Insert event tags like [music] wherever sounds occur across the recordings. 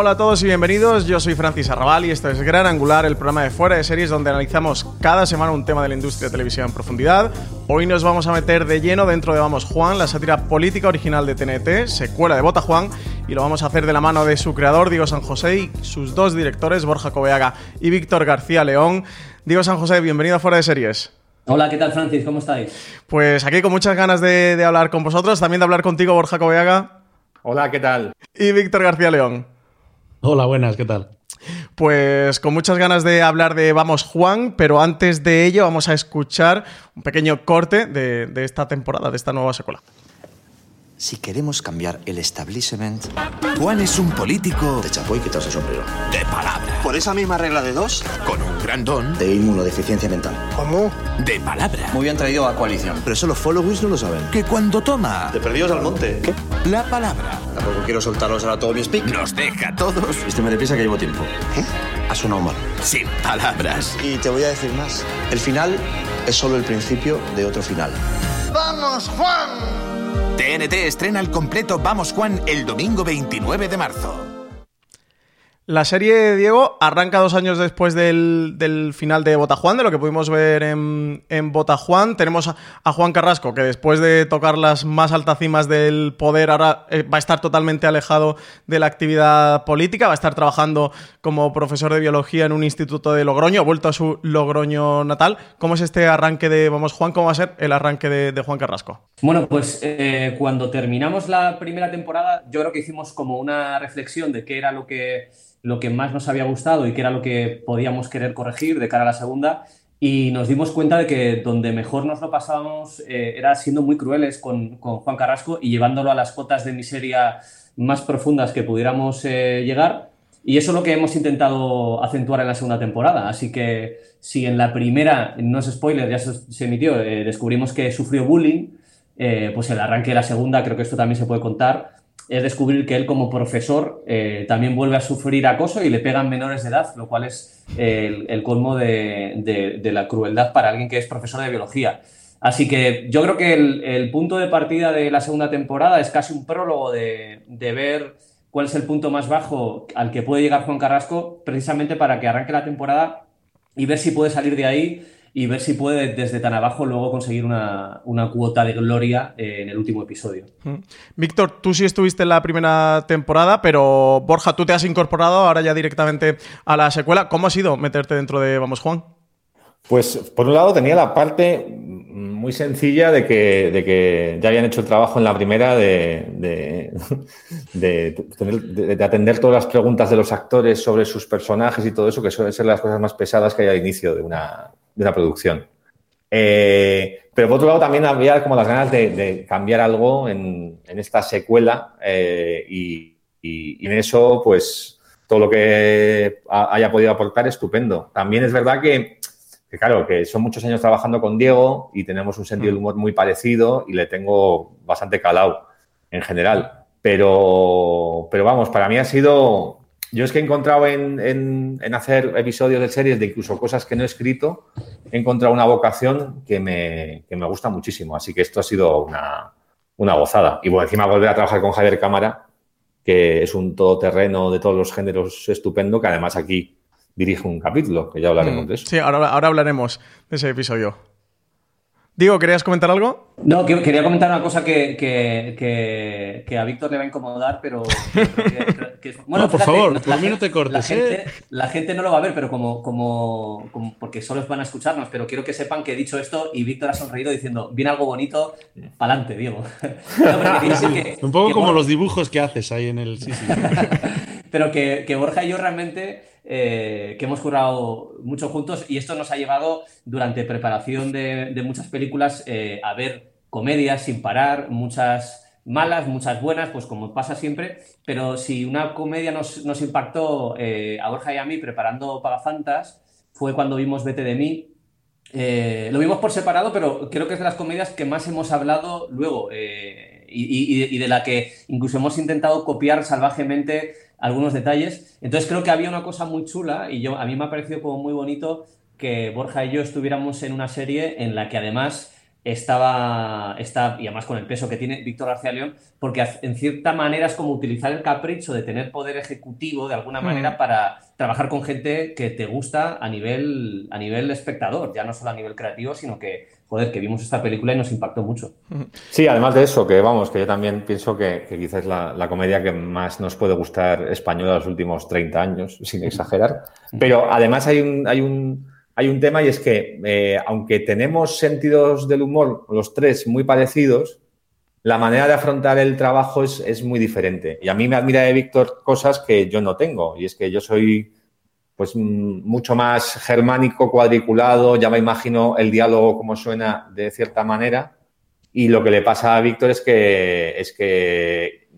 Hola a todos y bienvenidos, yo soy Francis Arrabal y esto es Gran Angular, el programa de fuera de series donde analizamos cada semana un tema de la industria de televisión en profundidad. Hoy nos vamos a meter de lleno dentro de Vamos Juan, la sátira política original de TNT, secuela de Bota Juan, y lo vamos a hacer de la mano de su creador, Diego San José, y sus dos directores, Borja Coveaga y Víctor García León. Diego San José, bienvenido a Fuera de Series. Hola, ¿qué tal Francis? ¿Cómo estáis? Pues aquí con muchas ganas de, de hablar con vosotros, también de hablar contigo, Borja Coveaga. Hola, ¿qué tal? Y Víctor García León. Hola, buenas, ¿qué tal? Pues con muchas ganas de hablar de Vamos Juan, pero antes de ello vamos a escuchar un pequeño corte de, de esta temporada, de esta nueva secuela. Si queremos cambiar el establishment, Juan es un político de chapo y quitarse el sombrero. de palabra, Por esa misma regla de dos, con un gran don de inmunodeficiencia mental. ¿Cómo? de palabra, Muy bien traído a coalición. Pero eso los followers no lo saben. que cuando toma De perdidos al monte. ¿Qué? la palabra Tampoco quiero soltaros ahora todo mi speak. nos deja a todos Vísteme deprisa que llevo tiempo. ¿Qué? Ha sonado mal. sin palabras. Y te voy a decir más. El final es solo el principio de otro final. TNT estrena el completo Vamos Juan el domingo 29 de marzo. La serie, Diego, arranca dos años después del, del final de Botajuan, de lo que pudimos ver en, en Botajuan. Tenemos a, Juan Carrasco, que después de tocar las más altas cimas del poder, ahora eh, va a estar totalmente alejado de la actividad política, va a estar trabajando como profesor de biología en un instituto de Logroño, vuelto a su Logroño natal. ¿Cómo es este arranque de Vamos Juan? ¿Cómo va a ser el arranque de, de Juan Carrasco? Bueno, pues eh, cuando terminamos la primera temporada, yo creo que hicimos como una reflexión de qué era lo que, lo que más nos había gustado y qué era lo que podíamos querer corregir de cara a la segunda. Y nos dimos cuenta de que donde mejor nos lo pasábamos eh, era siendo muy crueles con, con Juan Carrasco y llevándolo a las cotas de miseria más profundas que pudiéramos eh, llegar. Y eso es lo que hemos intentado acentuar en la segunda temporada. Así que si en la primera, no es spoiler, ya se, se emitió, eh, descubrimos que sufrió bullying, pues el arranque de la segunda, creo que esto también se puede contar, es descubrir que él como profesor eh, también vuelve a sufrir acoso y le pegan menores de edad, lo cual es eh, el, colmo de, la crueldad para alguien que es profesor de biología. Así que yo creo que el, punto de partida de la segunda temporada es casi un prólogo de ver cuál es el punto más bajo al que puede llegar Juan Carrasco, precisamente para que arranque la temporada y ver si puede salir de ahí y ver si puede desde tan abajo luego conseguir una, una cuota de gloria eh, en el último episodio. Víctor, tú sí estuviste en la primera temporada, pero Borja, tú te has incorporado ahora ya directamente a la secuela. ¿Cómo ha sido meterte dentro de Vamos Juan? Pues por un lado tenía la parte muy sencilla de que, de que ya habían hecho el trabajo en la primera de, de, [laughs] atender todas las preguntas de los actores sobre sus personajes y todo eso, que suelen ser las cosas más pesadas que hay al inicio de una, una producción. Eh, pero por otro lado también había como las ganas de, cambiar algo en, en esta secuela eh, y, y- y en eso pues todo lo que ha- haya podido aportar estupendo. También es verdad que, que, claro, que son muchos años trabajando con Diego y tenemos un sentido del humor muy parecido y le tengo bastante calado en general. Pero, pero vamos, para mí ha sido... Yo es que he encontrado en, en- en hacer episodios de series de incluso cosas que no he escrito, he encontrado una vocación que me, que me gusta muchísimo. Así que esto ha sido una, una gozada. Y bueno, encima volver a trabajar con Javier Cámara, que es un todoterreno de todos los géneros estupendo, que además aquí dirige un capítulo, que ya hablaremos Mm, de eso. Sí, ahora, ahora hablaremos de ese episodio. Diego, ¿querías comentar algo? No, que- quería comentar una cosa que, que- que- que a Víctor le va a incomodar, pero... es- [laughs] No, por favor, por mí no te cortes, La gente, ¿eh? la gente no lo va a ver, pero como, como, como- porque solo van a escucharnos, pero quiero que sepan que he dicho esto y Víctor ha sonreído diciendo, viene algo bonito, pa'lante, Diego. [laughs] No, Un poco que como los dibujos que haces ahí en el... Sí, sí. [laughs] pero que, que Borja y yo realmente eh, que hemos currado mucho juntos y esto nos ha llevado durante preparación de, muchas películas eh, a ver comedias sin parar, muchas malas, muchas buenas, pues como pasa siempre, pero si una comedia nos, impactó eh, a Borja y a mí preparando Pagafantas fue cuando vimos Vete de mí, lo vimos por separado, pero creo que es de las comedias que más hemos hablado luego y- y de la que incluso hemos intentado copiar salvajemente algunos detalles. Entonces creo que había una cosa muy chula y yo, a mí me ha parecido como muy bonito que Borja y yo estuviéramos en una serie en la que además estaba, está, y además con el peso que tiene Víctor García León, porque en cierta manera es como utilizar el capricho de tener poder ejecutivo de alguna manera para trabajar con gente que te gusta a nivel, a nivel espectador, ya no solo a nivel creativo, sino que, joder, que vimos esta película y nos impactó mucho. Sí, además de eso, que vamos, que yo también pienso que, que quizás es la, la comedia que más nos puede gustar española los últimos 30 años, sin exagerar. Pero además hay un, hay un, hay un tema y es que, eh, aunque tenemos sentidos del humor, los tres, muy parecidos, la manera de afrontar el trabajo es, es muy diferente. Y a mí me admira de Víctor cosas que yo no tengo. Y es que yo soy pues mm, mucho más germánico, cuadriculado, ya me imagino el diálogo como suena de cierta manera. Y lo que le pasa a Víctor es que, es que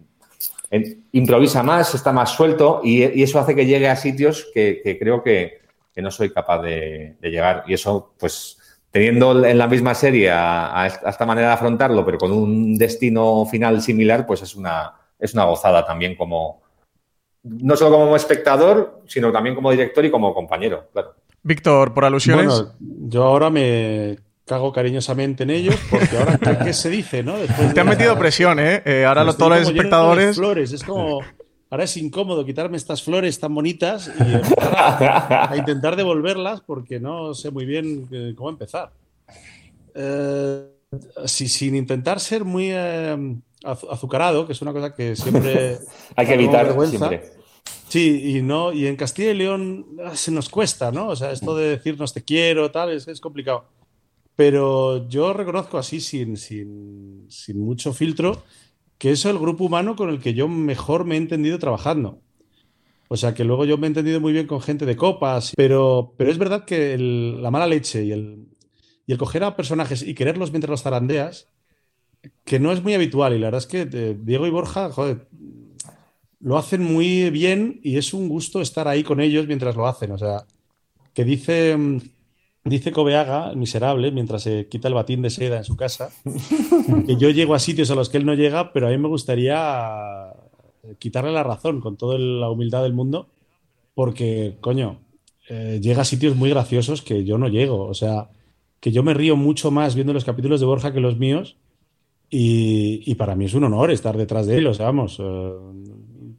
improvisa más, está más suelto y, eso hace que llegue a sitios que creo que, que no soy capaz de, de llegar. Y eso, pues, teniendo en la misma serie a, a esta manera de afrontarlo, pero con un destino final similar, pues es una, es una gozada también como, no solo como espectador, sino también como director y como compañero, claro. Víctor, por alusiones. Bueno, yo ahora me cago cariñosamente en ellos porque ahora, ¿qué, se dice, no? Después Te han de- metido presión, ¿eh? Eh, ahora los, Estoy todos los espectadores. flores, es como. Ahora es incómodo quitarme estas flores tan bonitas y a, a intentar devolverlas porque no sé muy bien eh, cómo empezar. Eh, si- sin intentar ser muy eh, azu- azucarado, que es una cosa que siempre. [laughs] Hay que evitar vergüenza. siempre. Sí, y no, y en Castilla y León ah, se nos cuesta, ¿no? O sea, esto de decirnos te quiero, tal, es, es complicado. Pero yo reconozco así, sin, sin, sin mucho filtro, que es el grupo humano con el que yo mejor me he entendido trabajando. O sea, que luego yo me he entendido muy bien con gente de copas, pero, pero es verdad que el- la mala leche y el, y el coger a personajes y quererlos mientras los zarandeas, que no es muy habitual. Y la verdad es que eh, Diego y Borja, joder, lo hacen muy bien y es un gusto estar ahí con ellos mientras lo hacen. O sea, que dice, mm, dice Cobeaga, el miserable, mientras se quita el batín de seda en su casa, [laughs] que yo llego a sitios a los que él no llega, pero a mí me gustaría eh, quitarle la razón con toda la humildad del mundo, porque, coño, eh, llega a sitios muy graciosos que yo no llego. O sea, que yo me río mucho más viendo los capítulos de Borja que los míos. Y, y para mí es un honor estar detrás de él, o sea, vamos, eh,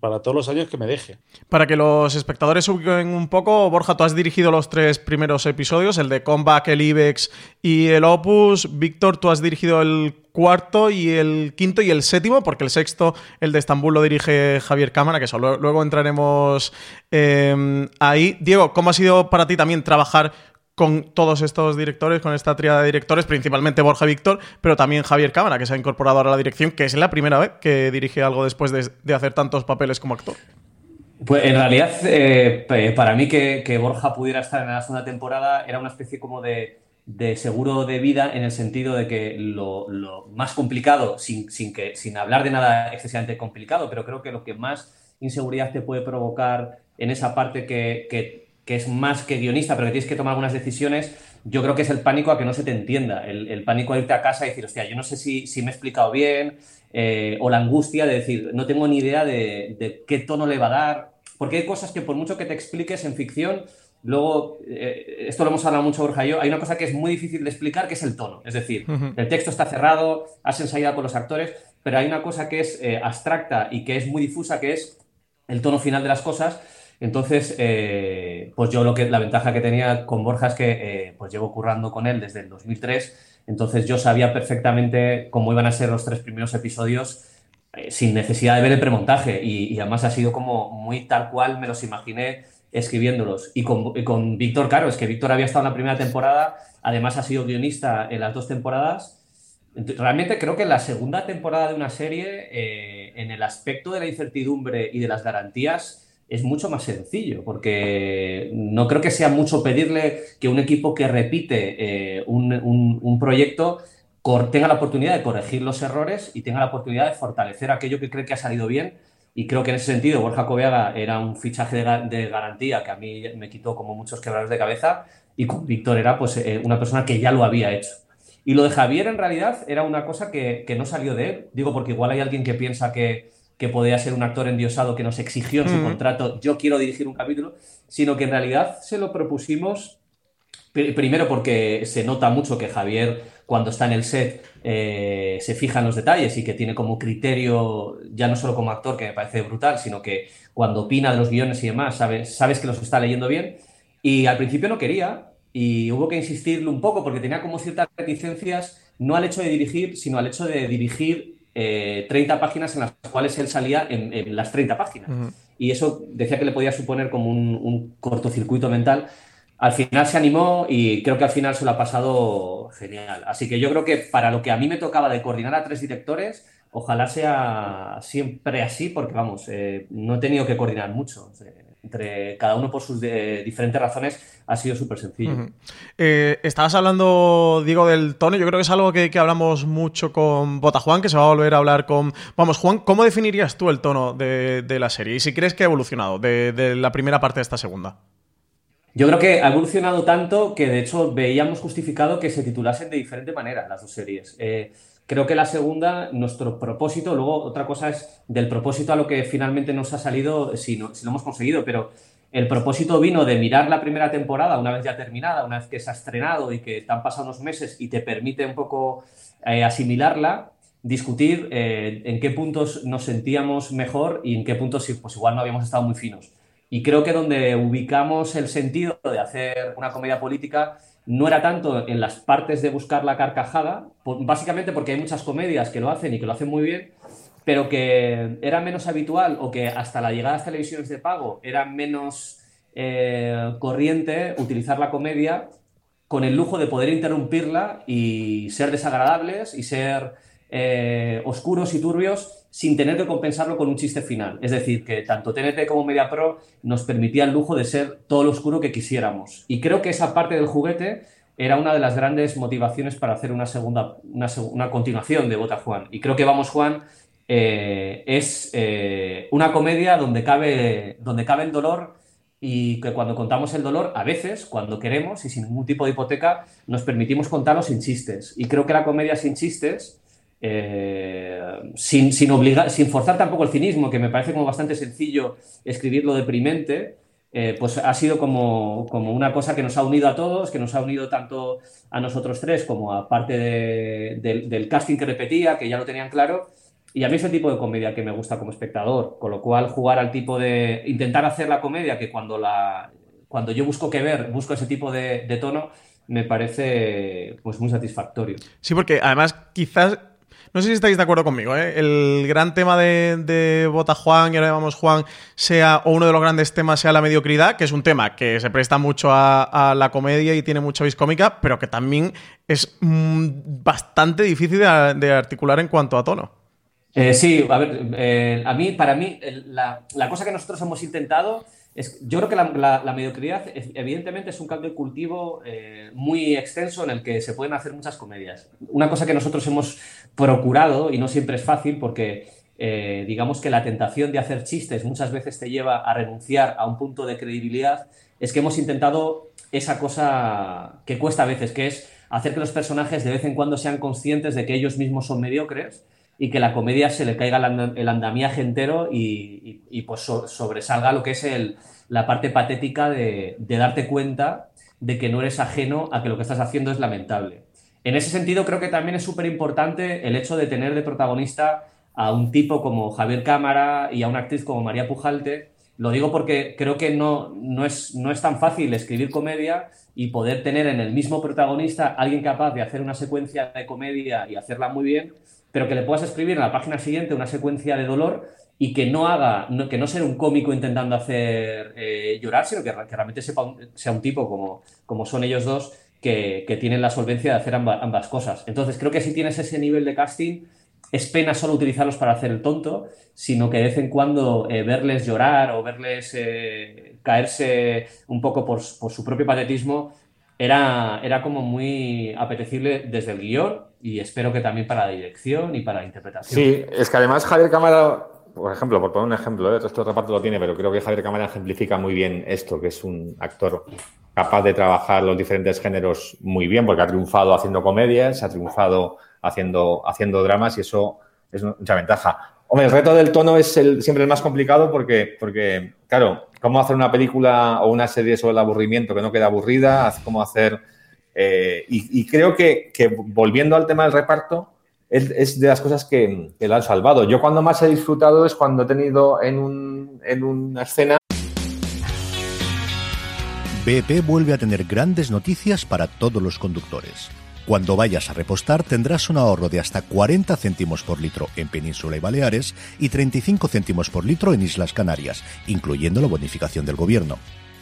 para todos los años que me deje. Para que los espectadores ubiquen un poco, Borja, tú has dirigido los tres primeros episodios, el de Comeback, el Ibex y el Opus. Víctor, tú has dirigido el cuarto y el quinto y el séptimo, porque el sexto, el de Estambul, lo dirige Javier Cámara, que eso luego, entraremos eh, ahí. Diego, ¿cómo ha sido para ti también trabajar con todos estos directores, con esta tríada de directores, principalmente Borja Víctor, pero también Javier Cámara, que se ha incorporado ahora a la dirección, que es la primera vez que dirige algo después de, hacer tantos papeles como actor. Pues en realidad, eh, pe- para mí que, Borja pudiera estar en la segunda temporada era una especie como de, seguro de vida en el sentido de que lo, más complicado, sin, sin, que, sin hablar de nada excesivamente complicado, pero creo que lo que más inseguridad te puede provocar en esa parte que- que es más que guionista, pero que tienes que tomar algunas decisiones, yo creo que es el pánico a que no se te entienda, el, el pánico a irte a casa y decir, hostia, yo no sé si, si me he explicado bien, eh, o la angustia de decir, no tengo ni idea de, de qué tono le va a dar, porque hay cosas que por mucho que te expliques en ficción, luego, eh, esto lo hemos hablado mucho Borja y yo, hay una cosa que es muy difícil de explicar, que es el tono. Es decir, el texto está cerrado, has ensayado con los actores, pero hay una cosa que es eh, abstracta y que es muy difusa, que es el tono final de las cosas. Entonces, eh, pues yo lo que la ventaja que tenía con Borja es que eh, pues llevo currando con él desde el 2003, entonces yo sabía perfectamente cómo iban a ser los tres primeros episodios eh, sin necesidad de ver el premontaje y, además ha sido como muy tal cual me los imaginé escribiéndolos. Y con, con Víctor, claro, es que Víctor había estado en la primera temporada, además ha sido guionista en las dos temporadas. Realmente creo que la segunda temporada de una serie, en el aspecto de la incertidumbre y de las garantías, es mucho más sencillo, porque no creo que sea mucho pedirle que un equipo que repite eh, un, proyecto tenga la oportunidad de corregir los errores y tenga la oportunidad de fortalecer aquello que cree que ha salido bien. Y creo que en ese sentido Borja Coveaga era un fichaje de, garantía que a mí me quitó como muchos quebrados de cabeza y con Víctor era pues eh, una persona que ya lo había hecho. Y lo de Javier en realidad era una cosa que, que no salió de él. Digo, porque igual hay alguien que piensa que, que podía ser un actor endiosado que nos exigió en su contrato, yo quiero dirigir un capítulo, sino que en realidad se lo propusimos primero porque se nota mucho que Javier cuando está en el set eh, se fija en los detalles y que tiene como criterio, ya no solo como actor, que me parece brutal, sino que cuando opina de los guiones y demás, sabes, sabes que los está leyendo bien. Y al principio no quería y hubo que insistirle un poco porque tenía como ciertas reticencias, no al hecho de dirigir, sino al hecho de dirigir 30 eh, páginas en las cuales él salía en, las 30 páginas. Y eso decía que le podía suponer como un, cortocircuito mental. Al final se animó y creo que al final se lo ha pasado genial. Así que yo creo que para lo que a mí me tocaba de coordinar a tres directores, ojalá sea siempre así, porque vamos, eh, no he tenido que coordinar mucho entre cada uno por sus eh, diferentes razones, ha sido súper sencillo. Eh, estabas hablando, Diego, del tono. Yo creo que es algo que, hablamos mucho con Bota Juan, que se va a volver a hablar con. Vamos, Juan, ¿cómo definirías tú el tono de, la serie? Y si crees que ha evolucionado de, la primera parte de esta segunda. Yo creo que ha evolucionado tanto que de hecho veíamos justificado que se titulasen de diferente manera las dos series. Eh, Creo que la segunda, nuestro propósito, luego otra cosa es del propósito a lo que finalmente nos ha salido, si, no, si lo hemos conseguido, pero el propósito vino de mirar la primera temporada una vez ya terminada, una vez que se ha estrenado y que te han meses y te permite un poco eh, asimilarla, discutir eh, en qué puntos nos sentíamos mejor y en qué puntos pues igual no habíamos estado muy finos. Y creo que donde ubicamos el sentido de hacer una comedia política no era tanto en las partes de buscar la carcajada, básicamente porque hay muchas comedias que lo hacen y que lo hacen muy bien, pero que era menos habitual o que hasta la llegada a las televisiones de pago era menos eh, corriente utilizar la comedia con el lujo de poder interrumpirla y ser desagradables y ser eh, oscuros y turbios sin tener que compensarlo con un chiste final. Es decir, que tanto TNT como MediaPro nos permitía el lujo de ser todo lo oscuro que quisiéramos. Y creo que esa parte del juguete era una de las grandes motivaciones para hacer una segunda, una, continuación de Bota Juan. Y creo que Vamos Juan eh, es eh, una comedia donde cabe, donde cabe el dolor y que cuando contamos el dolor, a veces, cuando queremos y sin ningún tipo de hipoteca, nos permitimos contarlo sin chistes. Y creo que la comedia sin chistes eh, sin, sin, obligar, sin forzar tampoco el cinismo, que me parece como bastante sencillo escribirlo deprimente, eh, pues ha sido como, como, una cosa que nos ha unido a todos, que nos ha unido tanto a nosotros tres como a parte del casting que repetía, que ya lo tenían claro. Y a mí es el tipo de comedia que me gusta como espectador, con lo cual jugar al tipo de... intentar hacer la comedia que cuando, la, cuando yo busco que ver, busco ese tipo de, de tono, me parece pues muy satisfactorio. Sí, porque además quizás no sé si estáis de acuerdo conmigo, ¿eh? El gran tema de, de Bota Juan y ahora llamamos Juan sea, o uno de los grandes temas sea la mediocridad, que es un tema que se presta mucho a, la comedia y tiene mucha vis cómica, pero que también es mm, bastante difícil de, articular en cuanto a tono. Eh, sí, a ver, eh, a mí, para mí, la, la cosa que nosotros hemos intentado yo creo que la, mediocridad, evidentemente, es un caldo de cultivo eh, muy extenso en el que se pueden hacer muchas comedias. Una cosa que nosotros hemos procurado, y no siempre es fácil, porque eh, digamos que la tentación de hacer chistes muchas veces te lleva a renunciar a un punto de credibilidad, es que hemos intentado esa cosa que cuesta a veces, que es hacer que los personajes de vez en cuando sean conscientes de que ellos mismos son mediocres y que la comedia se le caiga el andamiaje entero y, pues sobresalga lo que es el, la parte patética de, darte cuenta de que no eres ajeno a que lo que estás haciendo es lamentable. En ese sentido, creo que también es súper importante el hecho de tener de protagonista a un tipo como Javier Cámara y a una actriz como María Pujalte, Lo digo porque creo que no, no, es, no es tan fácil escribir comedia y poder tener en el mismo protagonista alguien capaz de hacer una secuencia de comedia y hacerla muy bien, pero que le puedas escribir en la página siguiente una secuencia de dolor y que no haga, que no sea un cómico intentando hacer eh, llorar, sino que, realmente sea un tipo como, como son ellos dos, que, tienen la solvencia de hacer ambas cosas. Entonces, creo que si tienes ese nivel de casting, es pena solo utilizarlos para hacer el tonto, sino que de vez en cuando eh, verles llorar o verles eh, caerse un poco por, su propio patetismo era, era como muy apetecible desde el guion y espero que también para la dirección y para la interpretación. Sí, es que además Javier Cámara, por ejemplo, por poner un ejemplo, ¿eh? el resto del reparto lo tiene, pero creo que Javier Cámara ejemplifica muy bien esto, que es un actor capaz de trabajar los diferentes géneros muy bien, porque ha triunfado haciendo comedias, ha triunfado haciendo, haciendo dramas y eso es mucha ventaja. Hombre, el reto del tono es el, siempre el más complicado porque, porque, claro, cómo hacer una película o una serie sobre el aburrimiento que no queda aburrida, cómo hacer... Eh, y, creo que, volviendo al tema del reparto, es, de las cosas que, que, lo han salvado. Yo cuando más he disfrutado es cuando he tenido en, un, en una escena... BP vuelve a tener grandes noticias para todos los conductores. Cuando vayas a repostar tendrás un ahorro de hasta 40 céntimos por litro en Península y Baleares y 35 céntimos por litro en Islas Canarias, incluyendo la bonificación del gobierno.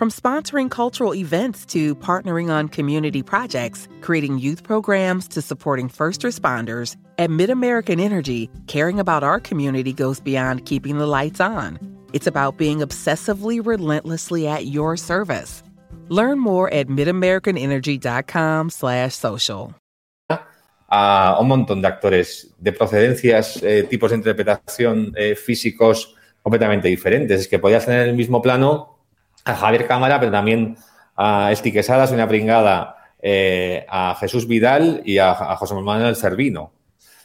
From sponsoring cultural events to partnering on community projects, creating youth programs to supporting first responders, at MidAmerican Energy, caring about our community goes beyond keeping the lights on. It's about being obsessively relentlessly at your service. Learn more at midamericanenergy.com slash social. A un montón de actores de procedencias, eh, tipos de interpretación eh, físicos completamente diferentes. Es que podías tener el mismo plano a Javier Cámara, pero también a Esti Quesadas, una pringada, eh, a Jesús Vidal y a, José Manuel Servino.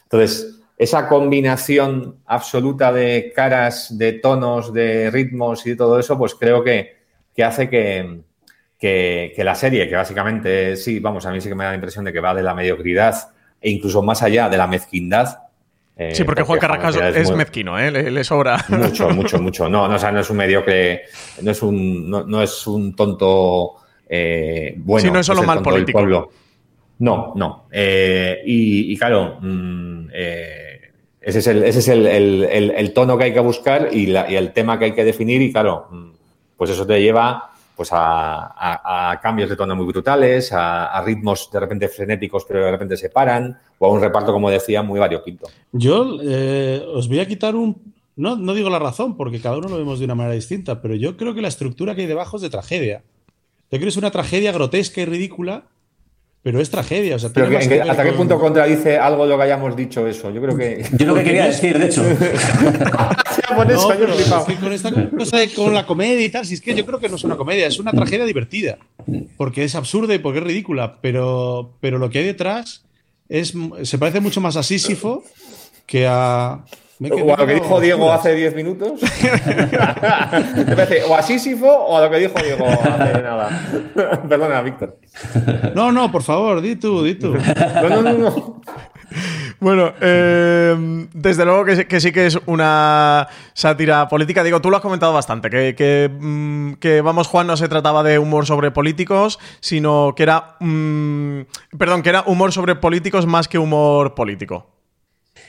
Entonces, esa combinación absoluta de caras, de tonos, de ritmos y de todo eso, pues creo que, hace que, que, la serie, que básicamente sí, vamos, a mí sí que me da la impresión de que va de la mediocridad e incluso más allá de la mezquindad, eh, sí, porque, Juan Carrasco es, mezquino, ¿eh? Le, sobra. Mucho, mucho, mucho. No, no, o sea, no es un mediocre, no es un, no, es un tonto eh, bueno. Sí, no es solo mal político. No, no. Eh, y, claro, mm, ese es, el, ese es el, el, tono que hay que buscar y, la, y, el tema que hay que definir y claro, mm, pues eso te lleva pues a, cambios de tono muy brutales, a, ritmos de repente frenéticos pero de repente se paran, o a un reparto, como decía, muy variopinto. Yo eh, os voy a quitar un... No, no digo la razón, porque cada uno lo vemos de una manera distinta, pero yo creo que la estructura que hay debajo es de tragedia. Yo creo que es una tragedia grotesca y ridícula pero es tragedia. O sea, pero ¿Hasta qué punto contradice algo de lo que hayamos dicho eso? Yo creo que. Yo lo que quería decir, de hecho. [laughs] con, con esta cosa de, con la comedia y tal, si es que yo creo que no es una comedia, es una tragedia divertida. Porque es absurda y porque es ridícula. Pero, pero lo que hay detrás es, se parece mucho más a Sísifo que a. o a lo que dijo Diego hace 10 minutos. o a Sísifo o a lo que dijo Diego hace nada. Perdona, Víctor. No, no, por favor, di tú, di tú. No, no, no, no. Bueno, eh, desde luego que, sí que es una sátira política. Digo, tú lo has comentado bastante, que, mm, que, Vamos Juan no se trataba de humor sobre políticos, sino que era... Mm, perdón, que era humor sobre políticos más que humor político.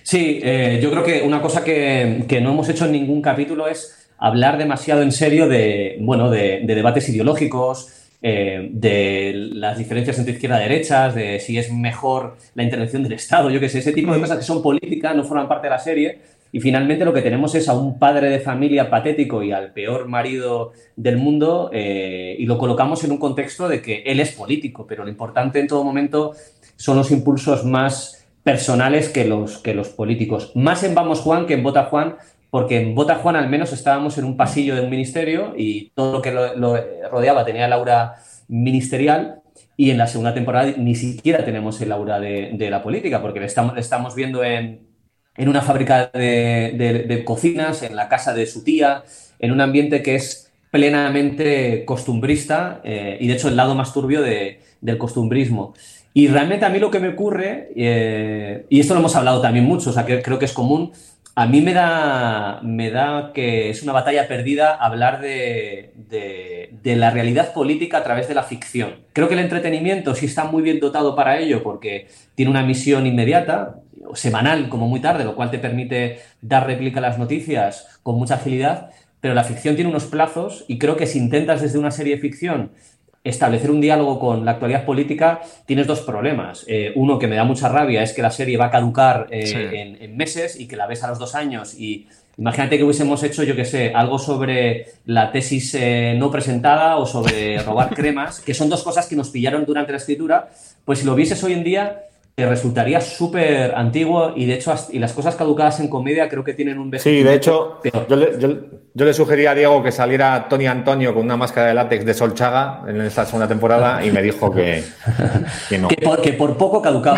Sí, eh, yo creo que una cosa que, no hemos hecho en ningún capítulo es hablar demasiado en serio de, bueno, de, debates ideológicos, eh, de las diferencias entre izquierda y derecha, de si es mejor la intervención del Estado, yo qué sé, ese tipo de cosas que son políticas, no forman parte de la serie. Y finalmente lo que tenemos es a un padre de familia patético y al peor marido del mundo eh, y lo colocamos en un contexto de que él es político, pero lo importante en todo momento son los impulsos más personales que los, que los políticos. Más en Vamos Juan que en Vota Juan, porque en Vota Juan al menos estábamos en un pasillo de un ministerio y todo lo que lo, rodeaba tenía el aura ministerial y en la segunda temporada ni siquiera tenemos el aura de, la política, porque le estamos, estamos viendo en, en una fábrica de, cocinas, en la casa de su tía, en un ambiente que es plenamente costumbrista eh, y de hecho el lado más turbio del costumbrismo. Y realmente a mí lo que me ocurre, eh, y esto lo hemos hablado también mucho, o sea, que creo que es común, a mí me da, me da que es una batalla perdida hablar de, de, la realidad política a través de la ficción. Creo que el entretenimiento sí está muy bien dotado para ello porque tiene una misión inmediata, semanal como muy tarde, lo cual te permite dar réplica a las noticias con mucha agilidad, pero la ficción tiene unos plazos y creo que si intentas desde una serie de ficción establecer un diálogo con la actualidad política, tienes dos problemas. Eh, uno que me da mucha rabia es que la serie va a caducar eh, en, meses y que la ves a los dos años. Y imagínate que hubiésemos hecho, yo qué sé, algo sobre la tesis eh, no presentada o sobre robar [laughs] cremas, que son dos cosas que nos pillaron durante la escritura, pues si lo vieses hoy en día te resultaría súper antiguo y de hecho y las cosas caducadas en comedia creo que tienen un Sí, de hecho, yo le, yo, le, sugería a Diego que saliera Tony Antonio con una máscara de látex de Solchaga en esta segunda temporada y me dijo que, no. [laughs] Que por, poco caducaba.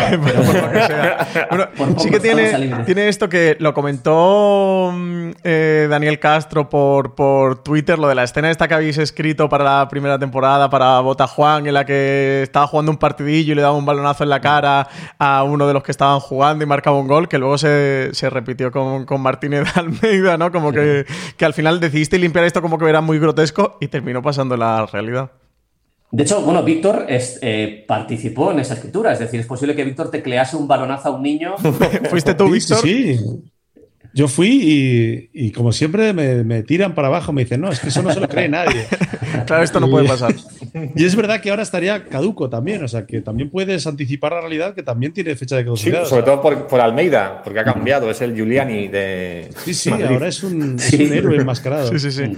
sí que tiene, tiene esto que lo comentó mm, eh, Daniel Castro por, por Twitter, lo de la escena esta que habéis escrito para la primera temporada, para Bota Juan, en la que estaba jugando un partidillo y le daba un balonazo en la cara a uno de los que estaban jugando y marcaba un gol, que luego se, repitió con, con, Martínez Almeida, ¿no? Como que, al final decidiste limpiar esto como que era muy grotesco y terminó pasando la realidad. De hecho, bueno, Víctor eh, participó en esa escritura, es decir, es posible que Víctor teclease un balonazo a un niño. [laughs] ¿Fuiste tú, Víctor? Sí, yo fui y, como siempre me, tiran para abajo, me dicen, no, es que eso no se lo cree nadie. [laughs] claro, esto no puede pasar. Y es verdad que ahora estaría caduco también, o sea, que también puedes anticipar la realidad que también tiene fecha de caducidad. Sí, sobre todo por, Almeida, porque ha cambiado, es el Giuliani de. Sí, sí, ahora es un, héroe enmascarado. Sí, sí, sí.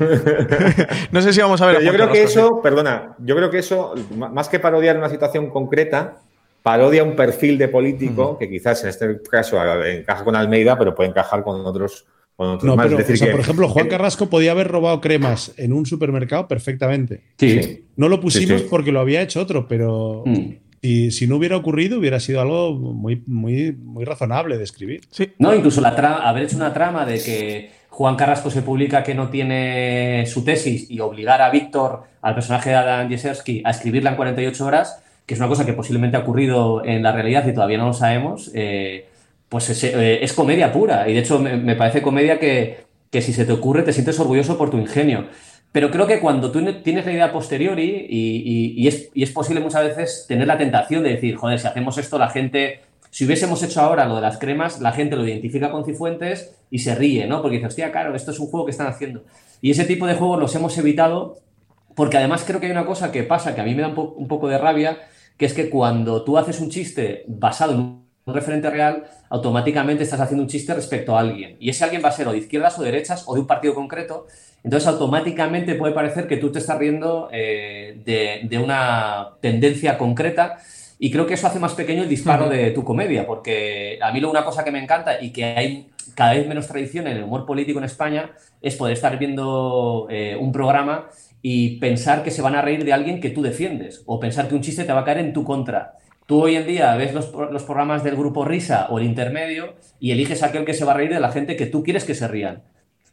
[laughs] no sé si vamos a ver. yo creo que eso, perdona, yo creo que eso, más que parodiar una situación concreta, parodia un perfil de político que quizás en este caso encaja con Almeida, pero puede encajar con otros, no, Pero, por ejemplo, Juan Carrasco podía haber robado cremas en un supermercado perfectamente. Sí. No lo pusimos porque lo había hecho otro, pero mm. si no hubiera ocurrido, hubiera sido algo muy, muy, muy razonable de escribir. Sí. No, incluso la haber hecho una trama de que Juan Carrasco se publica que no tiene su tesis y obligar a Víctor, al personaje de Adam Jeserski, a escribirla en 48 horas que es una cosa que posiblemente ha ocurrido en la realidad y todavía no lo sabemos, eh, pues es, eh, es, comedia pura. Y de hecho me, parece comedia que, si se te ocurre te sientes orgulloso por tu ingenio. Pero creo que cuando tú tienes la idea posteriori y, es, y, es, posible muchas veces tener la tentación de decir, joder, si hacemos esto la gente, si hubiésemos hecho ahora lo de las cremas, la gente lo identifica con Cifuentes y se ríe, ¿no? Porque dice, hostia, claro, esto es un juego que están haciendo. Y ese tipo de juegos los hemos evitado porque además creo que hay una cosa que pasa que a mí me da un poco de rabia, que es que cuando tú haces un chiste basado en un referente real, automáticamente estás haciendo un chiste respecto a alguien. Y ese alguien va a ser o de izquierdas o derechas o de un partido concreto. Entonces, automáticamente puede parecer que tú te estás riendo eh, de, una tendencia concreta. Y creo que eso hace más pequeño el disparo de tu comedia, porque a mí una cosa que me encanta y que hay cada vez menos tradición en el humor político en España es poder estar viendo eh, un programa y pensar que se van a reír de alguien que tú defiendes o pensar que un chiste te va a caer en tu contra. Tú hoy en día ves los, programas del grupo Risa o el intermedio y eliges aquel que se va a reír de la gente que tú quieres que se rían.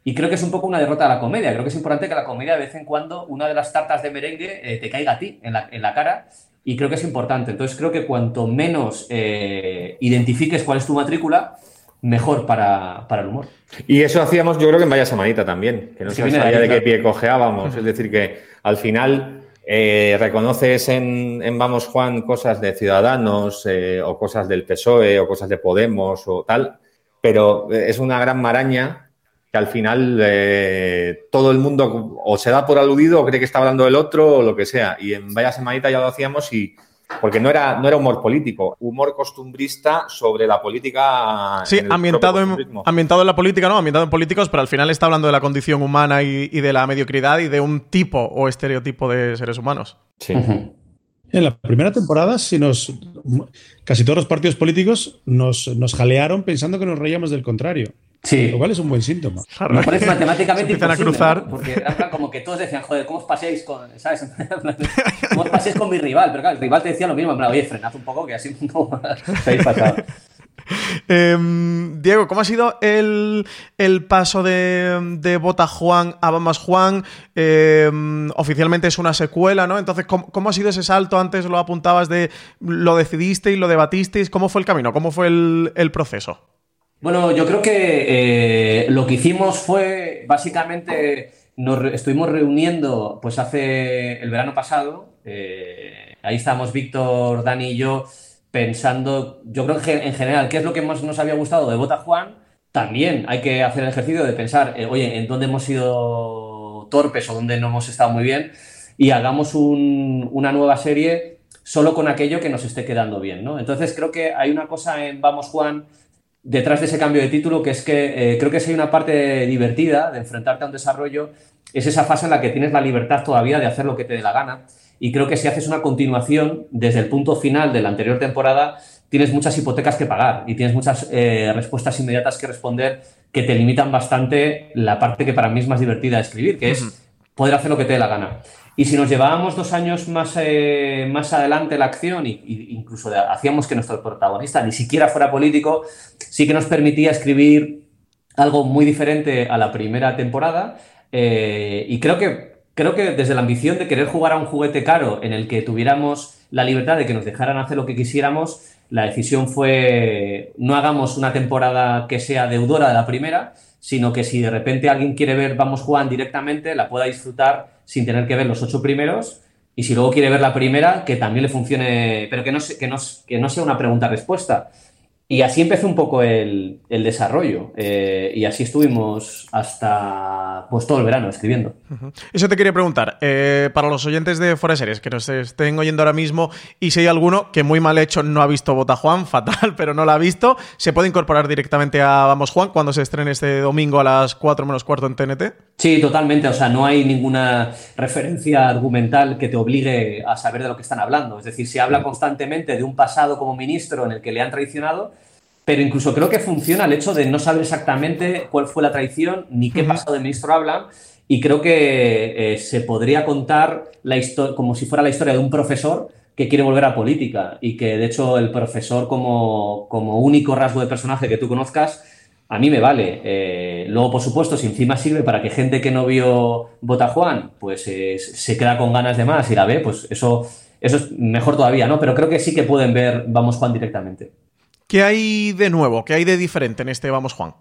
Y creo que es un poco una derrota a la comedia. Creo que es importante que la comedia de vez en cuando una de las tartas de merengue eh, te caiga a ti en la, cara. Y creo que es importante. Entonces creo que cuanto menos eh, identifiques cuál es tu matrícula, mejor para, el humor. Y eso hacíamos, yo creo que en Vaya Samanita también, que no se sabía de qué pie cojeábamos. Es decir, que al final eh, reconoces en, Vamos Juan cosas de Ciudadanos eh, o cosas del PSOE o cosas de Podemos o tal, pero es una gran maraña que al final eh, todo el mundo o se da por aludido o cree que está hablando del otro o lo que sea. Y en Vaya Semanita ya lo hacíamos y porque no era, no era humor político, humor costumbrista sobre la política. Sí, ambientado, en, ambientado en la política, no, ambientado en políticos, pero al final está hablando de la condición humana y, de la mediocridad y de un tipo o estereotipo de seres humanos. Sí. En la primera temporada, si nos, casi todos los partidos políticos nos, nos jalearon pensando que nos reíamos del contrario. Sí. Lo cual es un buen síntoma. Me parece matemáticamente [laughs] empiezan a cruzar. ¿no? Porque era en plan como que todos decían, joder, ¿cómo os paséis con, ¿sabes? [laughs] ¿Cómo os paséis con mi rival? Pero claro, el rival te decía lo mismo, en plan, oye, frenad un poco que así [laughs] no os habéis pasado. Em, Diego, ¿cómo ha sido el, el paso de, de Bota Juan a Vamos Juan? Em, oficialmente es una secuela, ¿no? Entonces, ¿cómo, cómo ha sido ese salto? Antes lo apuntabas de lo decidisteis, lo debatisteis. ¿Cómo fue el camino? ¿Cómo fue el, el proceso? Bueno, yo creo que eh, lo que hicimos fue básicamente nos re- estuvimos reuniendo pues hace el verano pasado. eh, ahí estábamos Víctor, Dani y yo pensando, yo creo que en general, qué es lo que más nos había gustado de Bota Juan. También hay que hacer el ejercicio de pensar, eh, oye, en dónde hemos sido torpes o dónde no hemos estado muy bien y hagamos un- una nueva serie solo con aquello que nos esté quedando bien, ¿no? Entonces creo que hay una cosa en Vamos Juan detrás de ese cambio de título, que es que eh, creo que si hay una parte divertida de enfrentarte a un desarrollo, es esa fase en la que tienes la libertad todavía de hacer lo que te dé la gana. Y creo que si haces una continuación desde el punto final de la anterior temporada, tienes muchas hipotecas que pagar y tienes muchas eh, respuestas inmediatas que responder que te limitan bastante la parte que para mí es más divertida de escribir, que es poder hacer lo que te dé la gana. Y si nos llevábamos dos años más, eh, más adelante la acción y, incluso hacíamos que nuestro protagonista ni siquiera fuera político, sí que nos permitía escribir algo muy diferente a la primera temporada. eh, y creo que, creo que desde la ambición de querer jugar a un juguete caro en el que tuviéramos la libertad de que nos dejaran hacer lo que quisiéramos, la decisión fue no hagamos una temporada que sea deudora de la primera, sino que si de repente alguien quiere ver Vamos Juan directamente, la pueda disfrutar sin tener que ver los ocho primeros. Y si luego quiere ver la primera, que también le funcione, pero que no, que no, que no sea una pregunta-respuesta. Y así empezó un poco el, el desarrollo. eh, y así estuvimos hasta pues todo el verano escribiendo. Eso te quería preguntar. eh, para los oyentes de Fuera de Series que nos estén oyendo ahora mismo y si hay alguno que muy mal hecho no ha visto Bota Juan, [laughs] fatal, pero no la ha visto, se puede incorporar directamente a Vamos Juan cuando se estrene este domingo a las 4 menos cuarto en TNT. Sí, totalmente. O sea, no hay ninguna referencia argumental que te obligue a saber de lo que están hablando. Es decir, se habla constantemente de un pasado como ministro en el que le han traicionado, pero incluso creo que funciona el hecho de no saber exactamente cuál fue la traición ni qué pasado de ministro hablan. Y creo que eh, se podría contar la como si fuera la historia de un profesor que quiere volver a política y que de hecho el profesor como, como único rasgo de personaje que tú conozcas a mí me vale. Eh, luego, por supuesto, si encima sirve para que gente que no vio Bota Juan, pues eh, se queda con ganas de más y la ve, pues eso, eso es mejor todavía, ¿no? Pero creo que sí que pueden ver Vamos Juan directamente. ¿Qué hay de nuevo? ¿Qué hay de diferente en este Vamos Juan?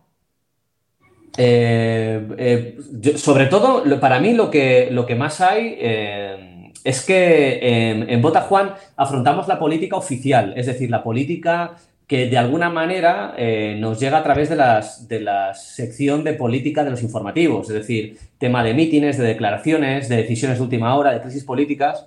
Eh, eh, sobre todo, para mí lo que, lo que más hay eh, es que en, Bota Juan afrontamos la política oficial, es decir, la política que de alguna manera nos llega a través de, las, de la sección de política de los informativos, es decir, tema de mítines, de declaraciones, de decisiones de última hora, de crisis políticas.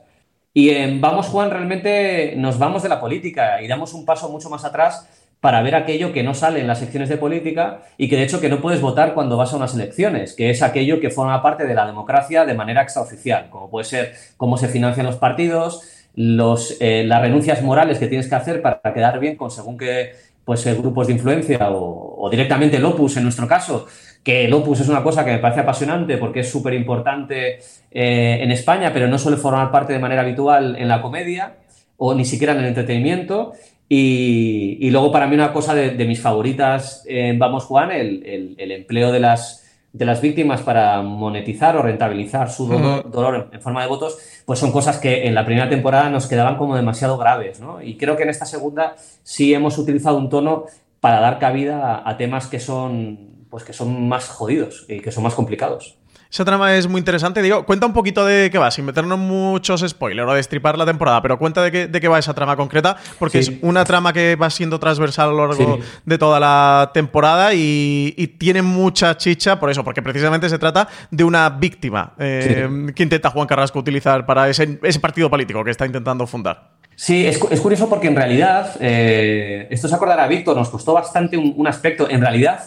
Y en Vamos Juan realmente nos vamos de la política y damos un paso mucho más atrás para ver aquello que no sale en las secciones de política y que de hecho que no puedes votar cuando vas a unas elecciones, que es aquello que forma parte de la democracia de manera extraoficial, como puede ser cómo se financian los partidos, los, eh, las renuncias morales que tienes que hacer para quedar bien con según qué pues, eh, grupos de influencia o, directamente el Opus en nuestro caso, que el Opus es una cosa que me parece apasionante porque es súper importante eh, en España, pero no suele formar parte de manera habitual en la comedia o ni siquiera en el entretenimiento. Y, luego para mí una cosa de, mis favoritas en Vamos Juan, el- el empleo de las, de las víctimas para monetizar o rentabilizar su dolor, dolor en forma de votos, pues son cosas que en la primera temporada nos quedaban como demasiado graves, ¿no? Y creo que en esta segunda sí hemos utilizado un tono para dar cabida a, a temas que son, pues que son más jodidos y que son más complicados. Esa trama es muy interesante. Digo, cuenta un poquito de qué va, sin meternos muchos spoilers o destripar la temporada, pero cuenta de qué, de qué va esa trama concreta, porque Sí. es una trama que va siendo transversal a lo largo Sí. de toda la temporada y, y tiene mucha chicha por eso, porque precisamente se trata de una víctima eh, que intenta Juan Carrasco utilizar para ese, ese partido político que está intentando fundar. Sí, es, cu- es curioso porque en realidad, eh, esto se acordará Víctor, nos costó bastante un, un aspecto. En realidad,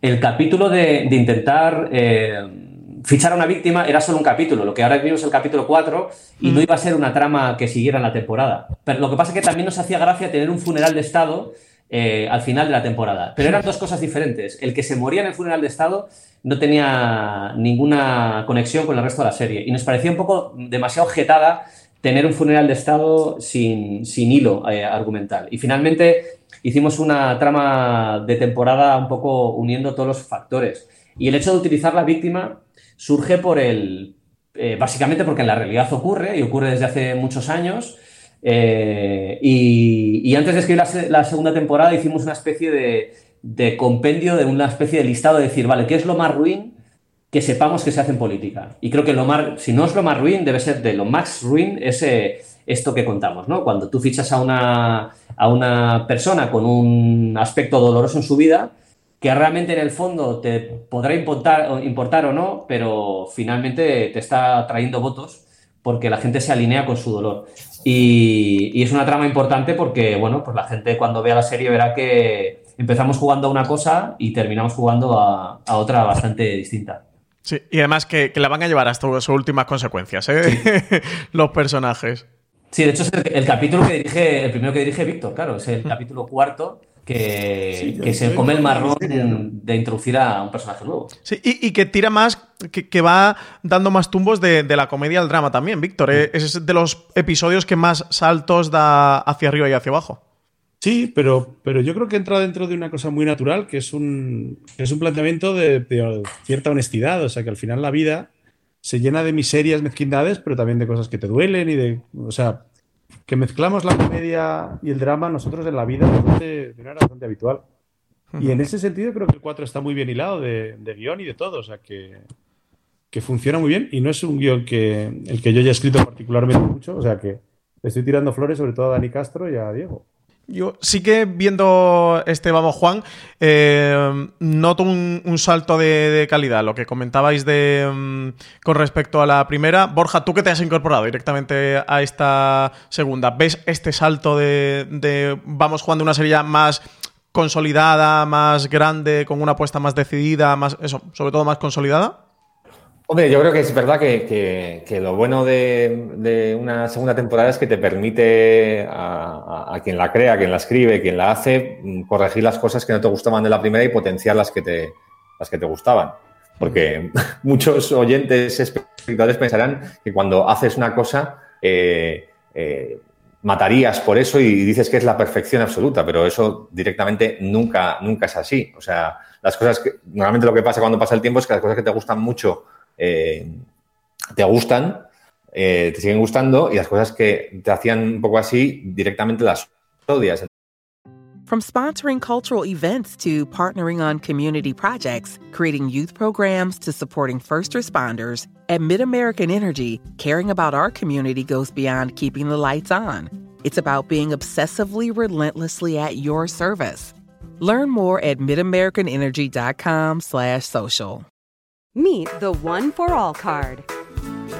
el capítulo de, de intentar eh, fichar a una víctima era solo un capítulo, lo que ahora vimos el capítulo 4 y no iba a ser una trama que siguiera en la temporada. Pero lo que pasa es que también nos hacía gracia tener un funeral de Estado eh, al final de la temporada. Pero eran dos cosas diferentes. El que se moría en el funeral de Estado no tenía ninguna conexión con el resto de la serie y nos parecía un poco demasiado jetada tener un funeral de Estado sin, sin hilo eh, argumental. Y finalmente hicimos una trama de temporada un poco uniendo todos los factores. Y el hecho de utilizar la víctima surge por el. Eh, básicamente porque en la realidad ocurre, y ocurre desde hace muchos años. Eh, y, antes de escribir la, segunda temporada hicimos una especie de, de, compendio, de una especie de listado de decir, vale, ¿qué es lo más ruin que sepamos que se hace en política? Y creo que lo más, si no es lo más ruin, debe ser de lo más ruin ese, esto que contamos, ¿no? Cuando tú fichas a una, a una persona con un aspecto doloroso en su vida, que realmente en el fondo te podrá importar, importar o no, pero finalmente te está trayendo votos porque la gente se alinea con su dolor. Y, es una trama importante porque, bueno, pues la gente cuando vea la serie verá que empezamos jugando a una cosa y terminamos jugando a, otra bastante distinta. Sí, y además que, la van a llevar hasta sus últimas consecuencias, ¿eh? [laughs] Los personajes. Sí, de hecho es el, capítulo que dirige, el primero que dirige Víctor, claro, es el capítulo cuarto que, se come el marrón de, introducir a un personaje nuevo. Sí, y, que tira más, que, va dando más tumbos de, la comedia al drama también, Víctor. ¿eh? Es de los episodios que más saltos da hacia arriba y hacia abajo. Sí, pero, pero yo creo que entra dentro de una cosa muy natural, que es un, es un planteamiento de, de, cierta honestidad. O sea, que al final la vida se llena de miserias, mezquindades, pero también de cosas que te duelen y de. O sea, que mezclamos la comedia y el drama nosotros en la vida de manera bastante habitual. Y en ese sentido creo que el 4 está muy bien hilado de, guion y de todo, o sea que, que, funciona muy bien y no es un guion que el que yo haya escrito particularmente mucho, o sea que estoy tirando flores sobre todo a Dani Castro y a Diego. Yo sí que viendo este Vamos Juan, eh, noto un, salto de, calidad. Lo que comentabais de mm, con respecto a la primera. Borja, tú que te has incorporado directamente a esta segunda, ¿ves este salto de, de Vamos jugando una serie más consolidada, más grande, con una apuesta más decidida, más eso, sobre todo más consolidada? Hombre, yo creo que es verdad que, lo bueno de, una segunda temporada es que te permite a, quien la crea, quien la escribe, quien la hace, mm, corregir las cosas que no te gustaban de la primera y potenciar las que te, las que te gustaban. Porque [laughs] muchos oyentes, espectadores pensarán que cuando haces una cosa, eh, eh, matarías por eso y dices que es la perfección absoluta, pero eso directamente nunca, nunca es así. O sea, las cosas que, normalmente lo que pasa cuando pasa el tiempo es que las cosas que te gustan mucho eh, te gustan, eh, te siguen gustando y las cosas que te hacían un poco así directamente las odias. From sponsoring cultural events to partnering on community projects, creating youth programs to supporting first responders, at MidAmerican Energy, caring about our community goes beyond keeping the lights on. It's about being obsessively relentlessly at your service. Learn more at midamericanenergy.com/social. Meet the One for All card.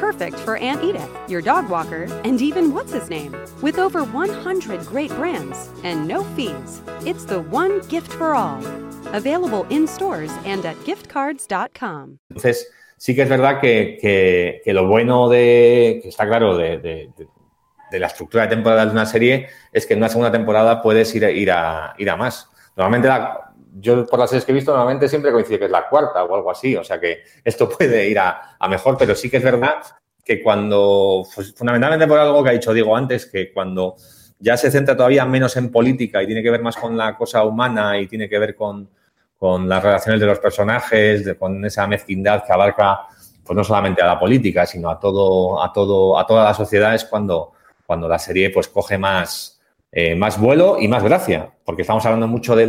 Perfect for Aunt Edith, your dog walker, and even what's his name. With over 100 great brands and no fees, it's the one gift for all. Available in stores and at giftcards.com. Entonces, sí que es verdad que, que, que lo bueno de, que está claro, de, de, de, la estructura de temporada de una serie es que en una segunda temporada puedes ir, ir, a, ir a más. Normalmente la, yo por las series que he visto normalmente siempre coincide que es la cuarta o algo así, o sea que esto puede ir a, mejor, pero sí que es verdad que cuando, pues, fundamentalmente por algo que ha dicho Diego antes, que cuando ya se centra todavía menos en política y tiene que ver más con la cosa humana y tiene que ver con, las relaciones de los personajes, con esa mezquindad que abarca pues no solamente a la política, sino a todo, a todo, a toda la sociedad, es cuando, cuando la serie pues coge más, eh, más vuelo y más gracia, porque estamos hablando mucho de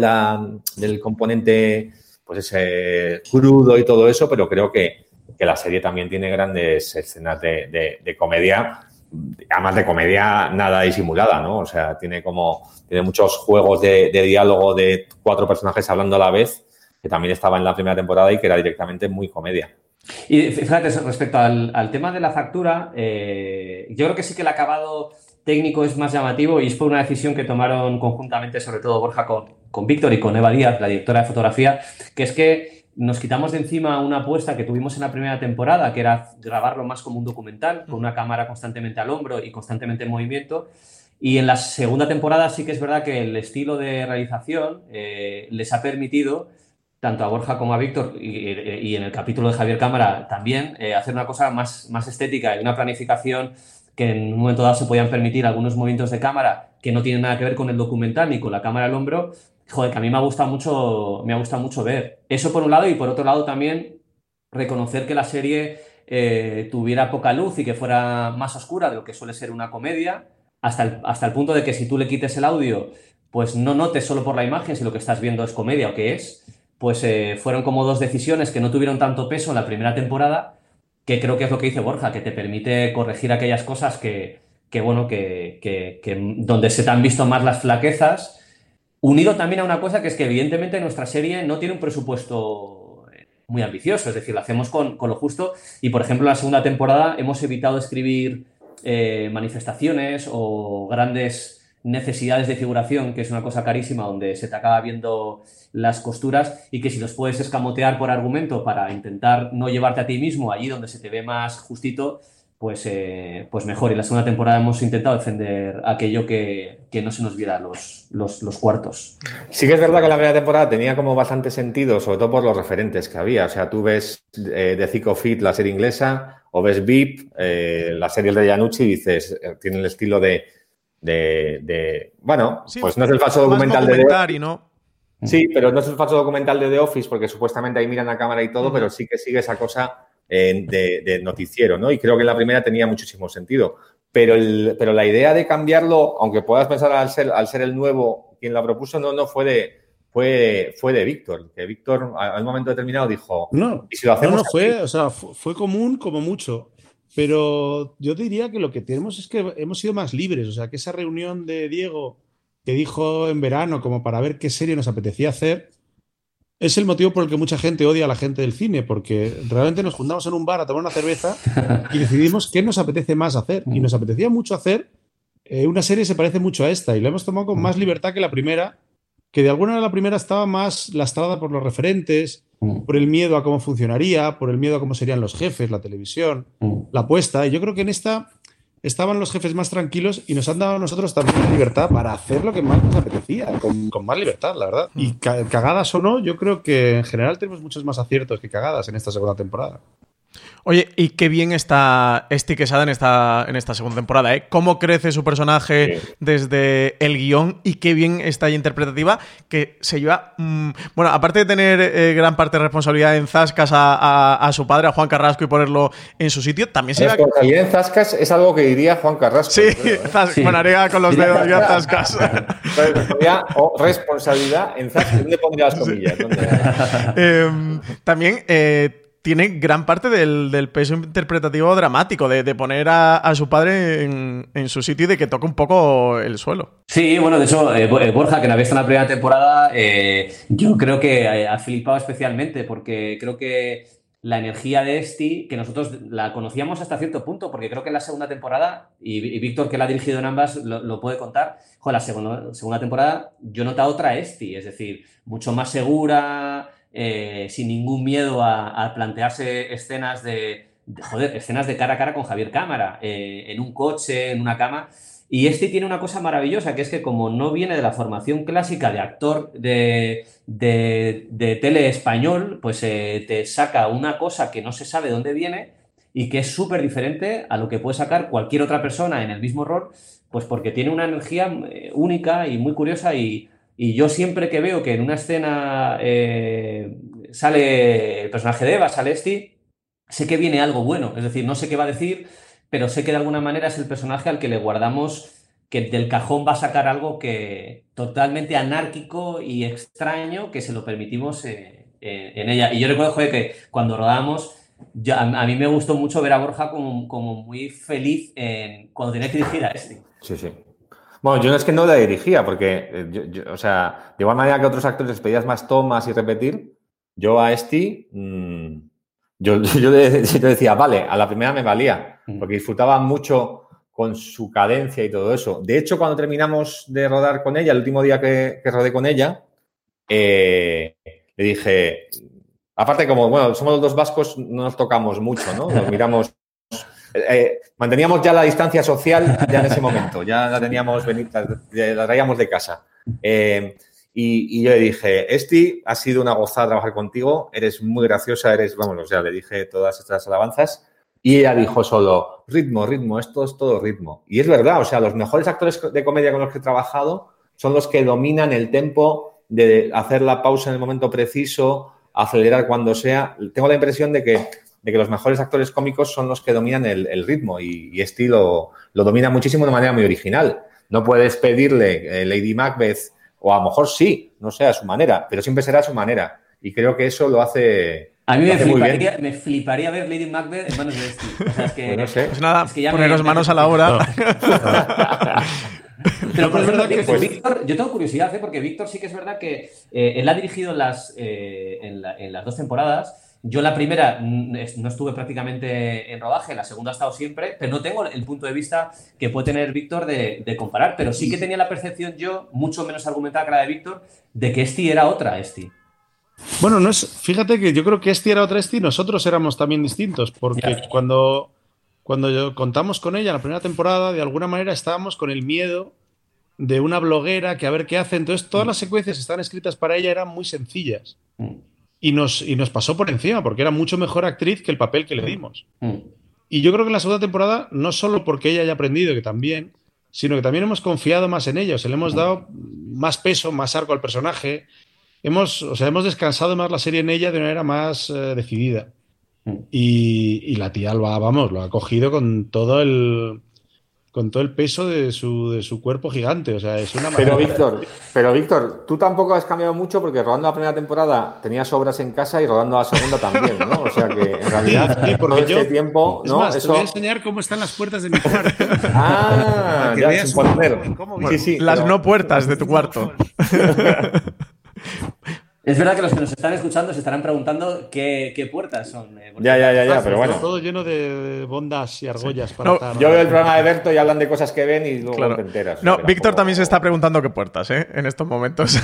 del componente, pues ese crudo y todo eso, pero creo que, la serie también tiene grandes escenas de, comedia, además de comedia nada disimulada, ¿no? O sea, tiene como, tiene muchos juegos de, diálogo de cuatro personajes hablando a la vez, que también estaba en la primera temporada y que era directamente muy comedia. Y fíjate, respecto al, tema de la factura, eh, yo creo que sí que el acabado técnico es más llamativo y es por una decisión que tomaron conjuntamente, sobre todo Borja con, con Víctor y con Eva Díaz, la directora de fotografía, que es que nos quitamos de encima una apuesta que tuvimos en la primera temporada, que era grabarlo más como un documental, con una cámara constantemente al hombro y constantemente en movimiento. Y en la segunda temporada sí que es verdad que el estilo de realización eh, les ha permitido, tanto a Borja como a Víctor, y, en el capítulo de Javier Cámara también, eh, hacer una cosa más, más estética y una planificación que en un momento dado se podían permitir algunos movimientos de cámara que no tienen nada que ver con el documental ni con la cámara al hombro, joder, que a mí me ha gustado mucho, me ha gustado mucho ver. Eso por un lado y por otro lado también reconocer que la serie eh, tuviera poca luz y que fuera más oscura de lo que suele ser una comedia, hasta el, hasta el punto de que si tú le quites el audio, pues no notes solo por la imagen si lo que estás viendo es comedia o qué es, pues eh, fueron como dos decisiones que no tuvieron tanto peso en la primera temporada, que creo que es lo que dice Borja, que te permite corregir aquellas cosas que, que bueno, que, que donde se te han visto más las flaquezas Unido también a una cosa que es que evidentemente nuestra serie no tiene un presupuesto muy ambicioso, es decir, lo hacemos con, lo justo. Y por ejemplo en la segunda temporada hemos evitado escribir eh, manifestaciones o grandes necesidades de figuración, que es una cosa carísima donde se te acaba viendo las costuras y que si los puedes escamotear por argumento para intentar no llevarte a ti mismo allí donde se te ve más justito, pues, eh, pues mejor. Y la segunda temporada hemos intentado defender aquello que, no se nos viera los, los, cuartos. Sí que es verdad que la primera temporada tenía como bastante sentido, sobre todo por los referentes que había. O sea, tú ves eh, The Thick Fit, la serie inglesa, o ves VIP, eh, la serie de Janucci, y dices, tiene el estilo de, de, bueno, pues no es el falso documental de... ¿no? Sí, pero no es el falso documental de The Office, porque supuestamente ahí miran la cámara y todo, pero sí que sigue esa cosa de, noticiero, ¿no? Y creo que la primera tenía muchísimo sentido. Pero, el, pero la idea de cambiarlo, aunque puedas pensar al ser, al ser el nuevo quien la propuso, no, no fue de, fue, fue de Víctor, que Víctor al momento determinado dijo, no, ¿y si lo hacemos no, fue, o sea, fue común como mucho, pero yo diría que lo que tenemos es que hemos sido más libres, o sea, que esa reunión de Diego que dijo en verano como para ver qué serie nos apetecía hacer, es el motivo por el que mucha gente odia a la gente del cine, porque realmente nos juntamos en un bar a tomar una cerveza y decidimos qué nos apetece más hacer. Y nos apetecía mucho hacer eh, una serie que se parece mucho a esta y la hemos tomado con más libertad que la primera, que de alguna manera la primera estaba más lastrada por los referentes, por el miedo a cómo funcionaría, por el miedo a cómo serían los jefes, la televisión, la apuesta. Y yo creo que en esta estaban los jefes más tranquilos y nos han dado a nosotros también la libertad para hacer lo que más nos apetecía, con, más libertad, la verdad. Y cagadas o no, yo creo que en general tenemos muchos más aciertos que cagadas en esta segunda temporada. Oye, y qué bien está Esti Quesada en esta, en esta segunda temporada, ¿eh? Cómo crece su personaje desde el guion y qué bien está interpretativa, que se lleva... Mm, bueno, aparte de tener eh, gran parte de responsabilidad en Zascas a, su padre, a Juan Carrasco, y ponerlo en su sitio, también se lleva... Responsabilidad en Zascas es algo que diría Juan Carrasco. Sí, [laughs] sí. con haría con los dedos ya Zascas. [laughs] o responsabilidad en Zascas. ¿Dónde pondría las comillas? [laughs] Em, también... Eh, tiene gran parte del, peso interpretativo dramático, de, poner a, su padre en, su sitio y de que toque un poco el suelo. Sí, bueno, de hecho, eh, eh, Borja, que la visto en la primera temporada, eh, yo creo que ha flipado especialmente porque creo que la energía de Esti, que nosotros la conocíamos hasta cierto punto, porque creo que en la segunda temporada, y, Víctor, que la ha dirigido en ambas, lo, puede contar, joder, la segunda, segunda temporada yo notado otra Esti, es decir, mucho más segura, eh, sin ningún miedo a, plantearse escenas de, joder, escenas de cara a cara con Javier Cámara, eh, en un coche, en una cama. Y este tiene una cosa maravillosa, que es que como no viene de la formación clásica de actor de, de, tele español, pues eh, te saca una cosa que no se sabe dónde viene y que es súper diferente a lo que puede sacar cualquier otra persona en el mismo rol, pues porque tiene una energía única y muy curiosa y, y yo siempre que veo que en una escena eh, sale el personaje de Eva, sale Esti, sé que viene algo bueno. Es decir, no sé qué va a decir, pero sé que de alguna manera es el personaje al que le guardamos que del cajón va a sacar algo que totalmente anárquico y extraño que se lo permitimos eh, en ella. Y yo recuerdo que cuando rodamos, a, mí me gustó mucho ver a Borja como, como muy feliz en, cuando tenía que dirigir a este. Sí, sí. Bueno, yo no es que no la dirigía, porque, eh, o sea, de igual manera que otros actores pedías más tomas y repetir, yo a este, yo, yo, [laughs] decía, vale, a la primera me valía, porque disfrutaba mucho con su cadencia y todo eso. De hecho, cuando terminamos de rodar con ella, el último día que, rodé con ella, eh, le dije, Aparte, como, bueno, somos los dos vascos, no nos tocamos mucho, ¿no? Nos miramos eh, manteníamos ya la distancia social ya en ese momento, ya la teníamos, la, traíamos de casa. Eh, y, yo le dije, Esti, ha sido una gozada trabajar contigo, eres muy graciosa, eres, vamos, o sea, le dije todas estas alabanzas y ella dijo solo, ritmo, ritmo, esto es todo ritmo. Y es verdad, o sea, los mejores actores de comedia con los que he trabajado son los que dominan el tempo de hacer la pausa en el momento preciso, acelerar cuando sea. Tengo la impresión de que de que los mejores actores cómicos son los que dominan el, ritmo y, y estilo lo domina muchísimo de manera muy original. No puedes pedirle eh, Lady Macbeth, o a lo mejor sí, no sé, a su manera, pero siempre será a su manera. Y creo que eso lo hace. A mí me fliparía, me fliparía, ver Lady Macbeth en manos de Steve. O sea, es que, pues no sé. Pues nada, poneros manos a la obra. [laughs] Pero por ejemplo, pues, Víctor, yo tengo curiosidad, ¿eh? porque Víctor sí que es verdad que eh, él ha dirigido las, en, en, las dos temporadas yo la primera no estuve prácticamente en rodaje, la segunda ha estado siempre, pero no tengo el punto de vista que puede tener Víctor de, comparar, pero sí que tenía la percepción yo, mucho menos argumentada que la de Víctor, de que Esti era otra Esti. Bueno, no es, fíjate que yo creo que Esti era otra Esti, nosotros éramos también distintos, porque cuando, cuando contamos con ella en la primera temporada, de alguna manera estábamos con el miedo de una bloguera que a ver qué hace. Entonces, todas las secuencias que están escritas para ella eran muy sencillas. Mm y nos, y nos pasó por encima, porque era mucho mejor actriz que el papel que le dimos. Mm. Y yo creo que en la segunda temporada, no solo porque ella haya aprendido, que también, sino que también hemos confiado más en ella, o sea, le hemos dado más peso, más arco al personaje, hemos, o sea, hemos descansado más la serie en ella de una manera más eh, decidida. Mm. Y, y, la tía lo vamos, lo ha cogido con todo el con todo el peso de su, de su cuerpo gigante. O sea, es una Pero Víctor, pero Víctor, tú tampoco has cambiado mucho porque rodando la primera temporada tenías obras en casa y rodando la segunda también, ¿no? O sea que en realidad [laughs] sí, todo este tiempo, ¿no? Más, Eso... te voy a enseñar cómo están las puertas de mi cuarto. [laughs] ah, ya, sin poner. Sí, sí, las no puertas de tu cuarto. [laughs] Es verdad que los que nos están escuchando se estarán preguntando qué, puertas son. Eh, ya, ya, ya, ya, pero bueno. Todo lleno de bondas y argollas para estar, Yo veo el programa de Berto y hablan de cosas que ven y luego te enteras. No, Víctor también se está preguntando qué puertas, ¿eh? En estos momentos.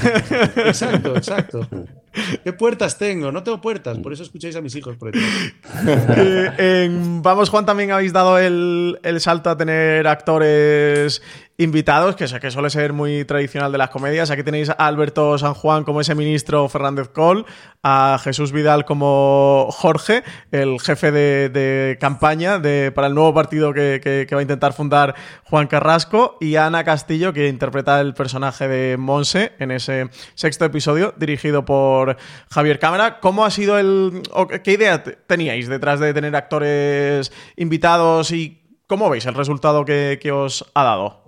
Exacto, exacto. [laughs] ¿Qué puertas tengo? No tengo puertas, por eso escucháis a mis hijos por [laughs] eh, Vamos, Juan, también habéis dado el, el salto a tener actores invitados, que, que suele ser muy tradicional de las comedias. Aquí tenéis a Alberto San Juan como ese ministro Fernández Col, a Jesús Vidal como Jorge, el jefe de, campaña de, para el nuevo partido que, va a intentar fundar Juan Carrasco, y a Ana Castillo, que interpreta el personaje de Monse en ese sexto episodio, dirigido por Javier Cámara. ¿Cómo ha sido el... ¿Qué idea teníais detrás de tener actores invitados y cómo veis el resultado que os ha dado?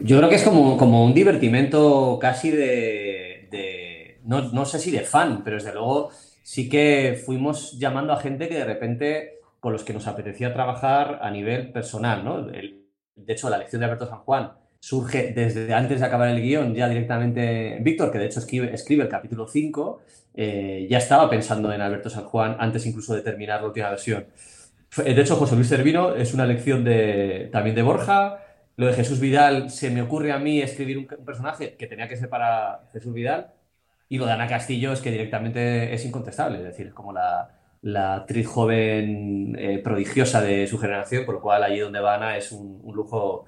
Yo creo que es como, como un divertimento casi de, no, sé si de fan, pero desde luego sí que fuimos llamando a gente que de repente con los que nos apetecía trabajar a nivel personal, ¿no? de hecho, la lección de Alberto San Juan surge desde antes de acabar el guion, ya directamente Víctor, que de hecho escribe, escribe el capítulo 5, eh, ya estaba pensando en Alberto San Juan antes incluso de terminar la última versión. De hecho, José Luis Servino es una lección de, también de Borja, lo de Jesús Vidal, se me ocurre a mí escribir un, personaje que tenía que ser para Jesús Vidal. Y lo de Ana Castillo es que directamente es incontestable, es decir, es como la, actriz joven eh, prodigiosa de su generación, por lo cual allí donde va Ana es un, lujo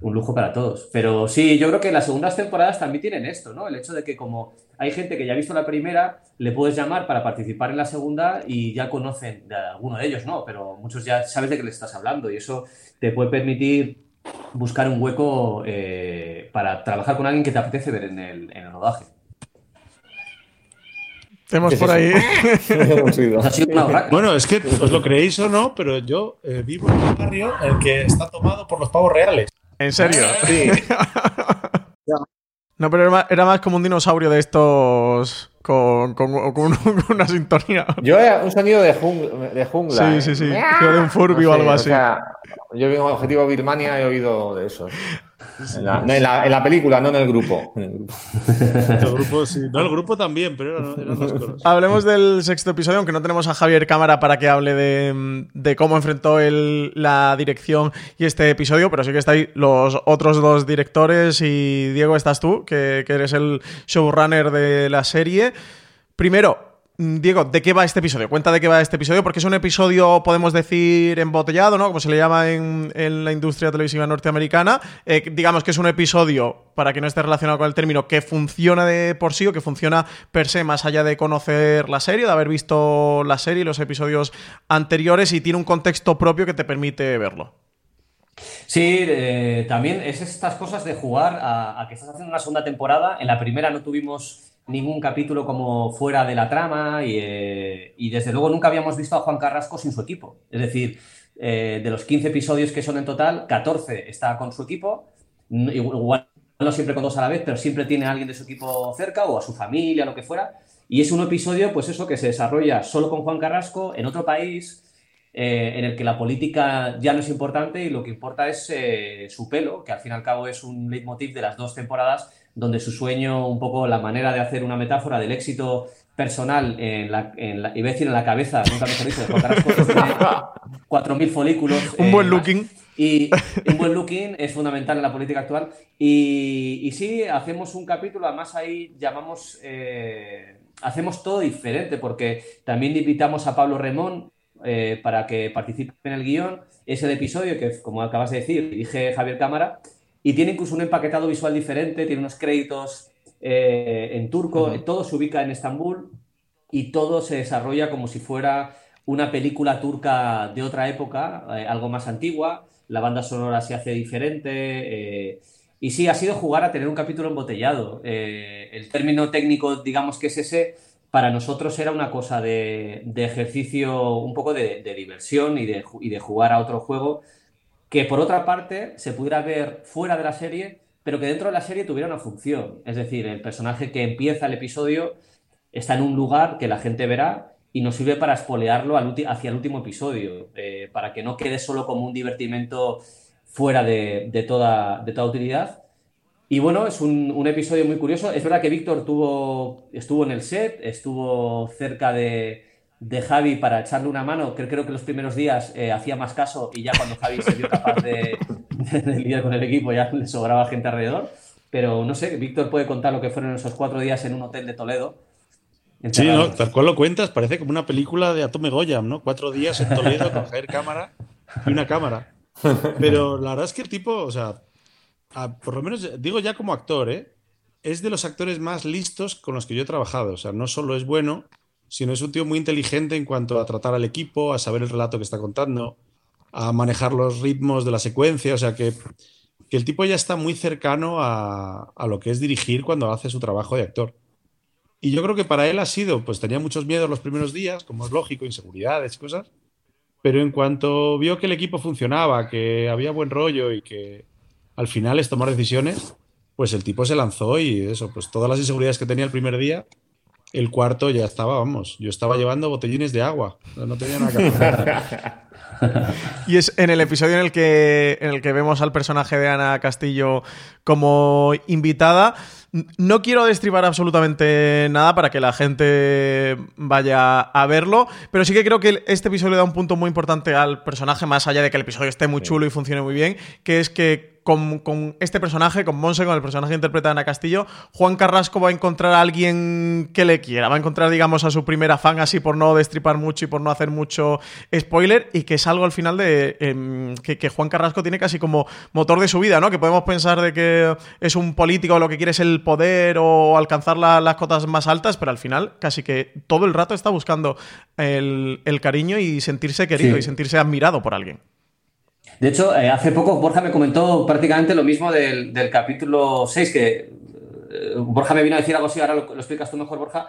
un lujo para todos. Pero sí, yo creo que las segundas temporadas también tienen esto, ¿no? El hecho de que como hay gente que ya ha visto la primera, le puedes llamar para participar en la segunda y ya conocen de alguno de ellos, ¿no? Pero muchos ya sabes de qué le estás hablando y eso te puede permitir buscar un hueco eh, para trabajar con alguien que te apetece ver en el, en el rodaje. Tenemos por ahí. [laughs] bueno, es que os lo creéis o no, pero yo eh, vivo en un barrio el que está tomado por los pavos reales. ¿En serio? Sí. [laughs] no, pero era más, como un dinosaurio de estos con, [laughs] con, una sintonía. Yo era un sonido de, jungla. Sí, sí, sí. [laughs] de un Furby o algo así. Yo vi un objetivo Birmania y he oído de eso. En la, en, la, película, no en el grupo. [laughs] el grupo. sí. No, el grupo también, pero eran, dos cosas. Hablemos del sexto episodio, aunque no tenemos a Javier Cámara para que hable de, cómo enfrentó el, la dirección y este episodio, pero sí que estáis los otros dos directores y Diego, estás tú, que, que eres el showrunner de la serie. Primero, Diego, ¿de qué va este episodio? Cuenta de qué va este episodio, porque es un episodio, podemos decir, embotellado, ¿no? Como se le llama en, en la industria televisiva norteamericana. Eh, digamos que es un episodio, para que no esté relacionado con el término, que funciona de por sí o que funciona per se, más allá de conocer la serie, de haber visto la serie y los episodios anteriores, y tiene un contexto propio que te permite verlo. Sí, eh, también es estas cosas de jugar a, a que estás haciendo una segunda temporada. En la primera no tuvimos ningún capítulo como fuera de la trama y, eh, y, desde luego nunca habíamos visto a Juan Carrasco sin su equipo. Es decir, eh, de los 15 episodios que son en total, 14 está con su equipo, igual no siempre con dos a la vez, pero siempre tiene a alguien de su equipo cerca o a su familia, lo que fuera. Y es un episodio, pues eso, que se desarrolla solo con Juan Carrasco en otro país, eh, en el que la política ya no es importante y lo que importa es eh, su pelo, que al fin y al cabo es un leitmotiv de las dos temporadas donde su sueño, un poco la manera de hacer una metáfora del éxito personal en la, en la, iba a decir en la cabeza, nunca mejor dicho, tiene [laughs] 4.000 folículos. Un eh, buen más. looking. Y un buen looking es fundamental en la política actual. Y, y sí, hacemos un capítulo, además ahí llamamos, eh, hacemos todo diferente, porque también invitamos a Pablo Remón eh, para que participe en el guion. Es el episodio que, como acabas de decir, dirige Javier Cámara y tiene incluso un empaquetado visual diferente, tiene unos créditos eh, en turco, uh -huh. todo se ubica en Estambul y todo se desarrolla como si fuera una película turca de otra época, eh, algo más antigua, la banda sonora se hace diferente eh, y sí, ha sido jugar a tener un capítulo embotellado. Eh, el término técnico, digamos que es ese, para nosotros era una cosa de, ejercicio, un poco de, diversión y de, jugar a otro juego que por otra parte se pudiera ver fuera de la serie, pero que dentro de la serie tuviera una función. Es decir, el personaje que empieza el episodio está en un lugar que la gente verá y nos sirve para espolearlo hacia el último episodio, eh, para que no quede solo como un divertimento fuera de toda utilidad. Y bueno, es un, un, episodio muy curioso. Es verdad que Víctor tuvo, estuvo en el set, estuvo cerca de, de Javi para echarle una mano, que creo que los primeros días eh, hacía más caso y ya cuando Javi se vio capaz de, de, de, lidiar con el equipo ya le sobraba gente alrededor. Pero no sé, Víctor puede contar lo que fueron esos cuatro días en un hotel de Toledo. Sí, no, tal cual lo cuentas, parece como una película de Atome Goyam, ¿no? Cuatro días en Toledo [laughs] Javier Cámara y una cámara. Pero la verdad es que el tipo, o sea, a, por lo menos digo ya como actor, ¿eh? es de los actores más listos con los que yo he trabajado. O sea, no solo es bueno, sino es un tío muy inteligente en cuanto a tratar al equipo, a saber el relato que está contando, a manejar los ritmos de la secuencia. O sea, que, el tipo ya está muy cercano a, a, lo que es dirigir cuando hace su trabajo de actor. Y yo creo que para él ha sido, pues tenía muchos miedos los primeros días, como es lógico, inseguridades y cosas. Pero en cuanto vio que el equipo funcionaba, que había buen rollo y que al final es tomar decisiones, pues el tipo se lanzó y eso, pues todas las inseguridades que tenía el primer día, el cuarto ya estaba, vamos, yo estaba llevando botellines de agua, no tenía nada que hacer. [laughs] y es en el episodio en el que en el que vemos al personaje de Ana Castillo como invitada. No quiero destribar absolutamente nada para que la gente vaya a verlo, pero sí que creo que este episodio da un punto muy importante al personaje, más allá de que el episodio esté muy chulo y funcione muy bien, que es que con, con, este personaje, con Monse, con el personaje que interpreta Ana Castillo, Juan Carrasco va a encontrar a alguien que le quiera, va a encontrar, digamos, a su primera fan, así por no destripar mucho y por no hacer mucho spoiler, y que es algo al final de eh, que, que, Juan Carrasco tiene casi como motor de su vida, ¿no? Que podemos pensar de que es un político, lo que quiere es el poder o alcanzar la, las cotas más altas, pero al final casi que todo el rato está buscando el, el cariño y sentirse querido sí. y sentirse admirado por alguien. De hecho, eh, hace poco Borja me comentó prácticamente lo mismo del, del capítulo 6, que eh, Borja me vino a decir algo así, ahora lo, lo explicas tú mejor, Borja,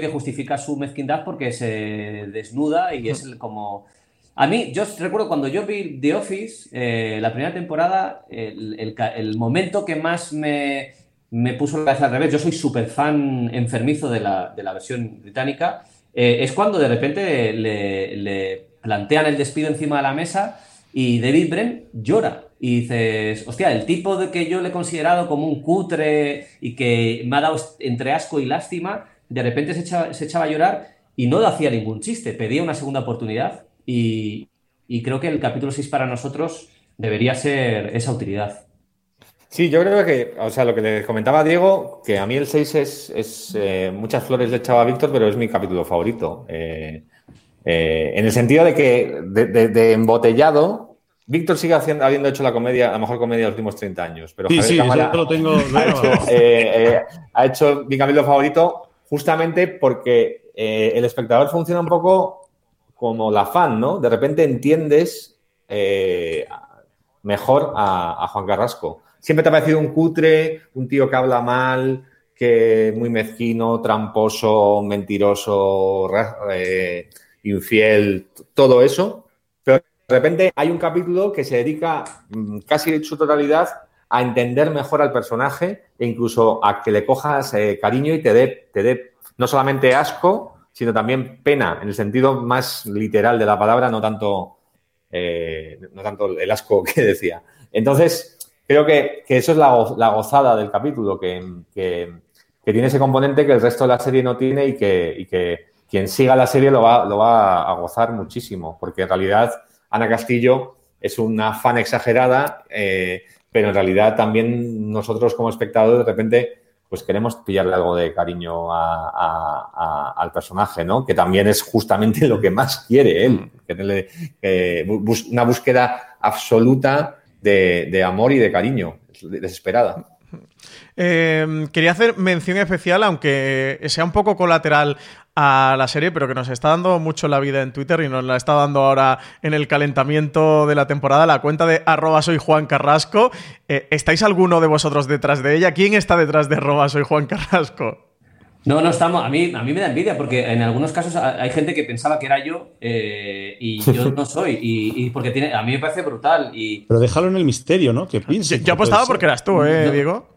que justifica su mezquindad porque se desnuda y es como... A mí, yo recuerdo cuando yo vi The Office, eh, la primera temporada, el, el, el, momento que más me, me puso la cabeza al revés. Yo soy súper fan enfermizo de la, de la versión británica. Eh, es cuando de repente le, le plantean el despido encima de la mesa y David Brent llora. Y dices, hostia, el tipo de que yo le he considerado como un cutre y que me ha dado entre asco y lástima, de repente se echaba, se echaba a llorar y no hacía ningún chiste, pedía una segunda oportunidad y, y creo que el capítulo 6 para nosotros debería ser esa utilidad. Sí, yo creo que, o sea, lo que le comentaba Diego, que a mí el 6 es, es eh, muchas flores le echaba a Víctor, pero es mi capítulo favorito. Eh, eh, en el sentido de que, de embotellado, Víctor sigue haciendo, habiendo hecho la comedia, la mejor comedia de los últimos 30 años. Pero Sí, Javier sí, Cámara lo tengo- [laughs] ha, hecho, eh, eh, ha hecho mi capítulo favorito justamente porque eh, el espectador funciona un poco como la fan, ¿no? De repente entiendes mejor a, a Juan Carrasco. Siempre te ha parecido un cutre, un tío que habla mal, que muy mezquino, tramposo, mentiroso, infiel, todo eso. De repente hay un capítulo que se dedica mm, casi en su totalidad a entender mejor al personaje e incluso a que le cojas eh, cariño y te dé, te dé no solamente asco, sino también pena, en el sentido más literal de la palabra, no tanto, eh, no tanto el asco [laughs] que decía. Entonces, creo que, que eso es la, la gozada del capítulo, que, que- tiene ese componente que el resto de la serie no tiene y que, y quien siga la serie lo va, lo va a gozar muchísimo, porque en realidad Ana Castillo es una fan exagerada, eh, pero en realidad también nosotros como espectadores de repente pues queremos pillarle algo de cariño a- a- a- al personaje, ¿no? Que también es justamente lo que más quiere él, eh, una búsqueda absoluta de, de amor y de cariño, desesperada. Eh, quería hacer mención especial, aunque sea un poco colateral a la serie, pero que nos está dando mucho la vida en Twitter y nos la está dando ahora en el calentamiento de la temporada, la cuenta de arroba soy Juan Carrasco. Eh, ¿Estáis alguno de vosotros detrás de ella? ¿Quién está detrás de arroba soy Juan Carrasco? No, no estamos. A mí, a mí me da envidia porque en algunos casos ha- hay gente que pensaba que era yo eh, y yo [laughs] no soy. Y, y porque tiene, a mí me parece brutal. Y Pero déjalo en el misterio, ¿no? Que piense. Yo apostaba porque eras tú, ¿eh, No. Diego?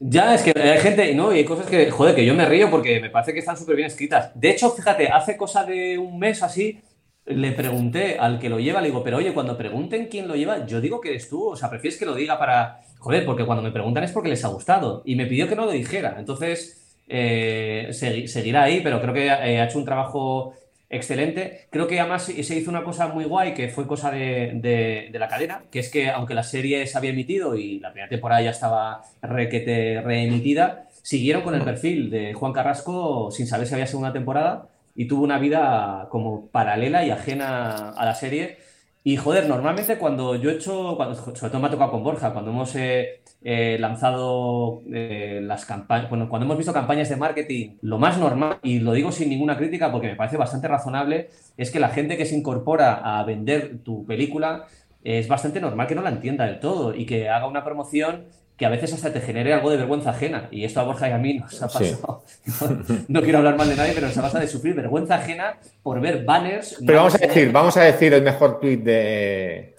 Ya es que hay gente, ¿no? Y hay cosas que, joder, que yo me río porque me parece que están súper bien escritas. De hecho, fíjate, hace cosa de un mes así, le pregunté al que lo lleva, le digo, pero oye, cuando pregunten quién lo lleva, yo digo que eres tú. O sea, prefieres que lo diga para. Joder, porque cuando me preguntan es porque les ha gustado. Y me pidió que no lo dijera. Entonces. eh, segui- seguirá ahí, pero creo que eh, ha hecho un trabajo excelente. Creo que además se hizo una cosa muy guay que fue cosa de, de- de la cadena, que es que aunque la serie se había emitido y la primera temporada ya estaba requete reemitida, siguieron con el perfil de Juan Carrasco sin saber si había segunda temporada y tuvo una vida como paralela y ajena a la serie. Y joder, normalmente cuando yo he hecho, sobre todo me ha tocado con Borja, cuando hemos eh, eh, lanzado eh, las campañas, cuando hemos visto campañas de marketing, lo más normal, y lo digo sin ninguna crítica porque me parece bastante razonable, es que la gente que se incorpora a vender tu película es bastante normal que no la entienda del todo y que haga una promoción que a veces hasta te genere algo de vergüenza ajena. Y esto a Borja y a mí nos ha Sí. pasado. No, [laughs] no quiero hablar mal de nadie, pero nos ha pasado de sufrir vergüenza ajena por ver banners. Pero vamos a decir, vamos a decir el mejor tweet de.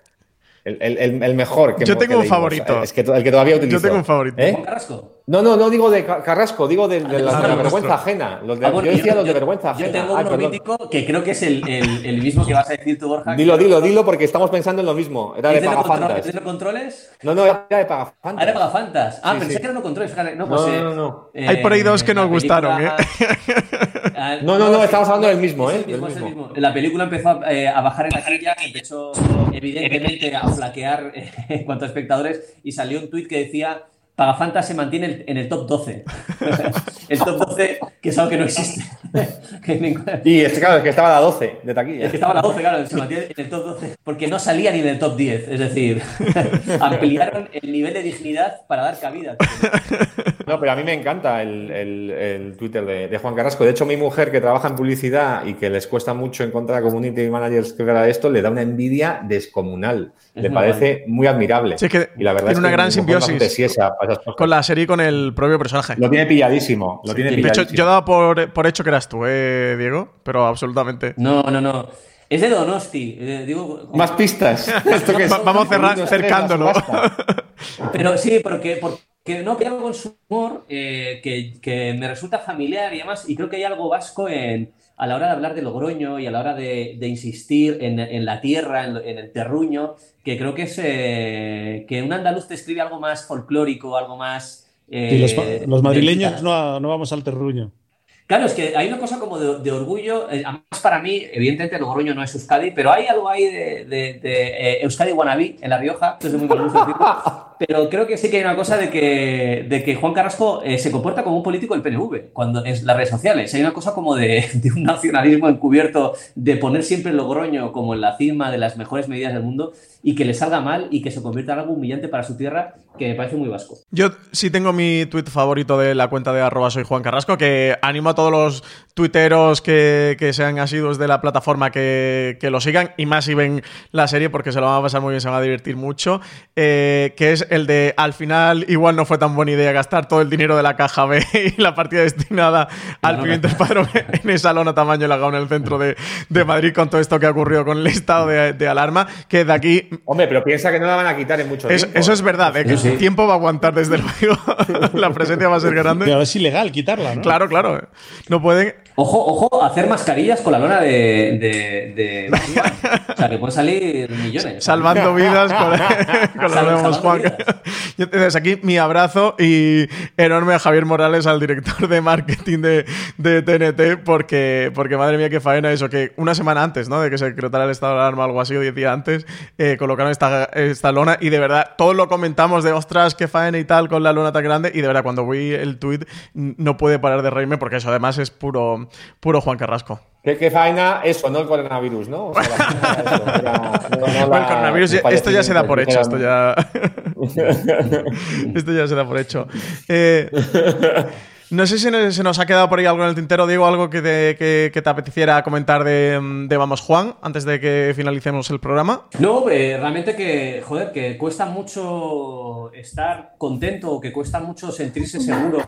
El, el- el- mejor que Yo tengo que un leímos. favorito. Es que el que todavía utilizo. Yo tengo un favorito. ¿Eh? Juan Carrasco. No, no, no digo de Ca- Carrasco, digo de, de la, Ah, de la vergüenza ajena. Los de- Ah, bueno, yo decía yo- los de yo- vergüenza Yo ajena. tengo Ah, uno perdón. mítico que creo que es el, el- el mismo que vas a decir tú, Borja. Dilo, dilo, dilo, porque estamos pensando en lo mismo. Era de. Pagafantas. ¿Es controles? No, no, era de Ah, era Pagafantas. Pagafantas. Ah, Sí, pensé sí. que era no controles. No, pues, No, eh, no, no. eh, Hay por ahí dos que la nos gustaron, Ah, No, no, no, estamos hablando del mismo, ¿eh? el mismo, mismo. mismo. La película empezó a, eh, a bajar en taquilla, empezó evidentemente a flaquear eh, [laughs] en cuanto a espectadores y salió un tuit que decía Pagafantas se mantiene en el top 12. [laughs] el top 12, que es algo que no existe. Y es [laughs] que, claro, es que estaba a la 12 de taquilla. es que estaba a la 12, claro, se mantiene en el top 12, porque no salía ni en el top 10, es decir, [laughs] ampliaron el nivel de dignidad para dar cabida. No, pero a mí me encanta el, el- el Twitter de, de Juan Carrasco. De hecho, mi mujer, que trabaja en publicidad y que les cuesta mucho encontrar community managers que hagan esto, le da una envidia descomunal. Es le muy parece muy admirable. Sí, es que y la verdad tiene es una que gran mujer es simbiosis. Esas cosas. Con la serie y con el propio personaje. Lo tiene pilladísimo. Lo tiene De hecho, pilladísimo. yo daba por, por hecho que eras tú, ¿eh, Diego? Pero absolutamente. No, no, no. Es de Donosti. eh, digo, Más pistas. [laughs] ¿Esto qué es? Va- Vamos cerra- Unos tres, la cercándolo. [laughs] Pero sí, porque, por- que no, que hay algo con su humor eh, que, que me resulta familiar y demás, y creo que hay algo vasco en, a la hora de hablar de Logroño y a la hora de, de insistir en, en, la tierra, en, en, el terruño, que creo que es eh, que un andaluz te escribe algo más folclórico, algo más... Eh, los, los, madrileños no, no, vamos al terruño. Claro, es que hay una cosa como de, de orgullo, eh, además para mí, evidentemente Logroño no es Euskadi, pero hay algo ahí de, de, de Euskadi Wannabe en La Rioja, es muy [laughs] pero creo que sí que hay una cosa de que, de que Juan Carrasco eh, se comporta como un político del PNV cuando es las redes sociales. Hay una cosa como de, [laughs] de, un nacionalismo encubierto, de poner siempre Logroño como en la cima de las mejores medidas del mundo y que le salga mal y que se convierta en algo humillante para su tierra, que me parece muy vasco. Yo sí tengo mi tuit favorito de la cuenta de arroba soy Juan Carrasco, que animo a todos los tuiteros que, que sean asiduos de la plataforma que, que, lo sigan, y más si ven la serie, porque se lo van a pasar muy bien, se van a divertir mucho, eh, que es el de al final igual no fue tan buena idea gastar todo el dinero de la caja B [laughs] y la partida destinada al pimiento espadrón [laughs] en esa lona tamaño lagado en el centro de, de, Madrid con todo esto que ha ocurrido con el estado de, de alarma, que de aquí Hombre, pero piensa que no la van a quitar en mucho es, tiempo. Eso es verdad, ¿eh? que sí. el tiempo va a aguantar desde luego. [laughs] la presencia va a ser grande. Pero es ilegal quitarla, ¿no? Claro, claro. No pueden. Ojo, ojo, hacer mascarillas con la lona de. de, de... [laughs] o sea, que pueden salir millones. Salvando vidas con, [laughs] con Sal, lo vemos, Juan. [laughs] Entonces, aquí mi abrazo y enorme a Javier Morales, al director de marketing de, de TNT, porque, porque madre mía, qué faena eso, que una semana antes, ¿no? De que se decretara el estado de alarma, algo así, o diez días antes, eh, colocaron esta, esta lona y de verdad, todos lo comentamos de ostras, qué faena y tal con la lona tan grande. Y de verdad, cuando vi el tweet, no puede parar de reírme porque eso además es puro puro Juan Carrasco. ¿Qué, qué faena eso, no el coronavirus, ¿no? O sea, la, eso, la, [laughs] no, no el coronavirus, ya, esto ya se da por hecho, esto ya... [laughs] [laughs] esto ya se da por hecho. Eh, no sé si se nos ha quedado por ahí algo en el tintero, Diego, algo que te, que, que te apeteciera comentar de, de, Vamos Juan, antes de que finalicemos el programa. No, eh, realmente que, joder, que cuesta mucho estar contento, o que cuesta mucho sentirse seguro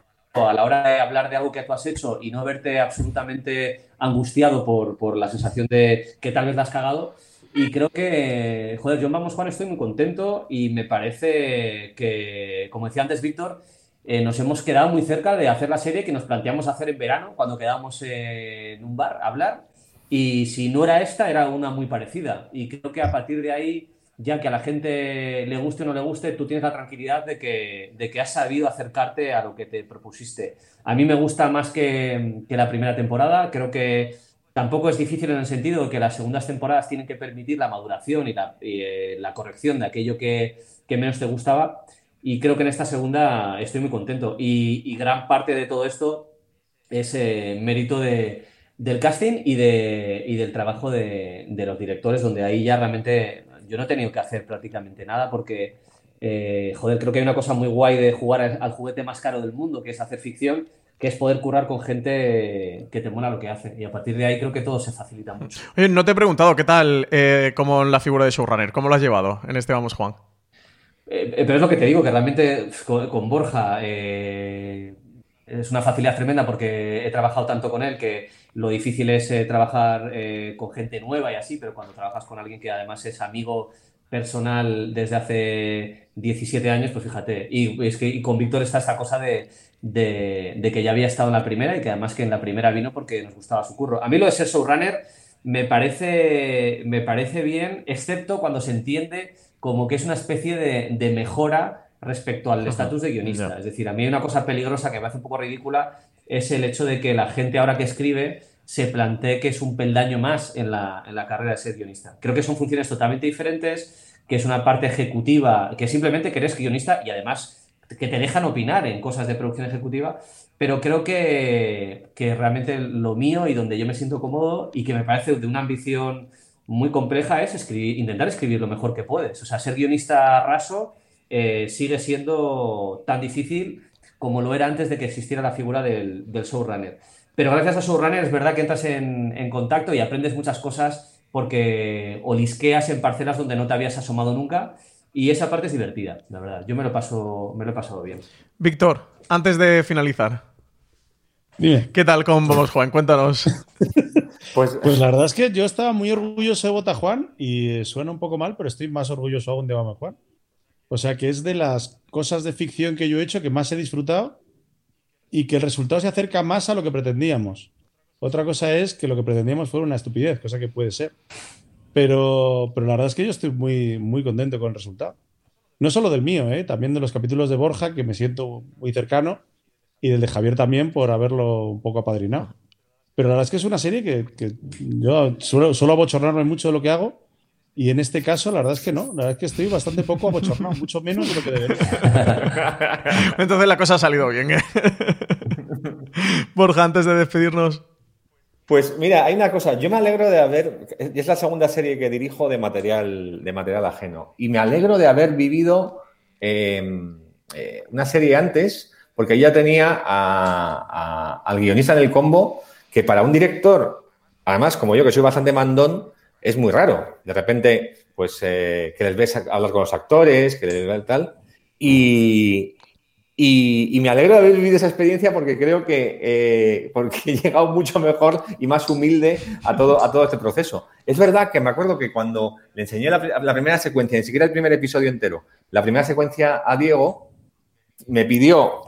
a la hora de hablar de algo que tú has hecho y no verte absolutamente angustiado por, por la sensación de que tal vez la has cagado. Y creo que, joder, yo Vamos Juan estoy muy contento y me parece que, como decía antes Víctor, eh, nos hemos quedado muy cerca de hacer la serie que nos planteamos hacer en verano cuando quedábamos en un bar a hablar. Y si no era esta, era una muy parecida. Y creo que a partir de ahí ya que a la gente le guste o no le guste, tú tienes la tranquilidad de que, de que has sabido acercarte a lo que te propusiste. A mí me gusta más que, que la primera temporada, creo que tampoco es difícil en el sentido de que las segundas temporadas tienen que permitir la maduración y la, eh, la corrección de aquello que, que, menos te gustaba. Y creo que en esta segunda estoy muy contento. Y, gran parte de todo esto es eh, mérito de, del casting y, de, y del trabajo de, de, los directores, donde ahí ya realmente yo no he tenido que hacer prácticamente nada porque, eh, joder, creo que hay una cosa muy guay de jugar al juguete más caro del mundo, que es hacer ficción, que es poder curar con gente que te mola lo que hace. Y a partir de ahí creo que todo se facilita mucho. Oye, no te he preguntado, ¿qué tal eh, como la figura de showrunner? ¿Cómo lo has llevado en este Vamos Juan? Eh, pero es lo que te digo, que realmente con, con Borja eh, es una facilidad tremenda porque he trabajado tanto con él que lo difícil es eh, trabajar eh, con gente nueva y así, pero cuando trabajas con alguien que además es amigo personal desde hace 17 años, pues fíjate. Y, es que, con Víctor está esta cosa de, de, de, que ya había estado en la primera y que además que en la primera vino porque nos gustaba su curro. A mí lo de ser showrunner me parece, me parece bien, excepto cuando se entiende como que es una especie de, de mejora respecto al estatus de guionista. Yeah. Es decir, a mí hay una cosa peligrosa que me hace un poco ridícula, es el hecho de que la gente ahora que escribe se plantee que es un peldaño más en la, en la carrera de ser guionista. Creo que son funciones totalmente diferentes, que es una parte ejecutiva, que simplemente que eres guionista y además que te dejan opinar en cosas de producción ejecutiva, pero creo que, que realmente lo mío y donde yo me siento cómodo y que me parece de una ambición muy compleja es escribir, intentar escribir lo mejor que puedes. O sea, ser guionista raso eh, sigue siendo tan difícil como lo era antes de que existiera la figura del, del showrunner. Pero gracias a showrunner es verdad que entras en, en, contacto y aprendes muchas cosas porque olisqueas en parcelas donde no te habías asomado nunca y esa parte es divertida, la verdad. Yo me lo, paso, me lo he pasado bien. Víctor, antes de finalizar, Dime. ¿qué tal con Vamos Juan? Cuéntanos. [laughs] Pues, pues, la verdad es que yo estaba muy orgulloso de Bota Juan y suena un poco mal, pero estoy más orgulloso aún de Vamos Juan. O sea que es de las cosas de ficción que yo he hecho que más he disfrutado y que el resultado se acerca más a lo que pretendíamos. Otra cosa es que lo que pretendíamos fuera una estupidez, cosa que puede ser. Pero, pero la verdad es que yo estoy muy, muy contento con el resultado. No solo del mío, ¿eh? también de los capítulos de Borja, que me siento muy cercano, y del de Javier también por haberlo un poco apadrinado. Pero la verdad es que es una serie que, que yo suelo, suelo abochornarme mucho de lo que hago, y en este caso, la verdad es que no. La verdad es que estoy bastante poco abochornado, mucho menos de lo que debería. [laughs] Entonces la cosa ha salido bien. ¿eh? [laughs] Borja, antes de despedirnos. Pues mira, hay una cosa, yo me alegro de haber, es la segunda serie que dirijo de material, de material ajeno, y me alegro de haber vivido eh, eh, una serie antes, porque ya tenía a, a, al guionista en el combo, que para un director, además como yo que soy bastante mandón, es muy raro. De repente, pues eh, que les ves hablar con los actores, que les ves tal, y, y, me alegro de haber vivido esa experiencia porque creo que eh, porque he llegado mucho mejor y más humilde a todo, a todo este proceso. Es verdad que me acuerdo que cuando le enseñé la, la, primera secuencia, ni siquiera el primer episodio entero, la primera secuencia a Diego, me pidió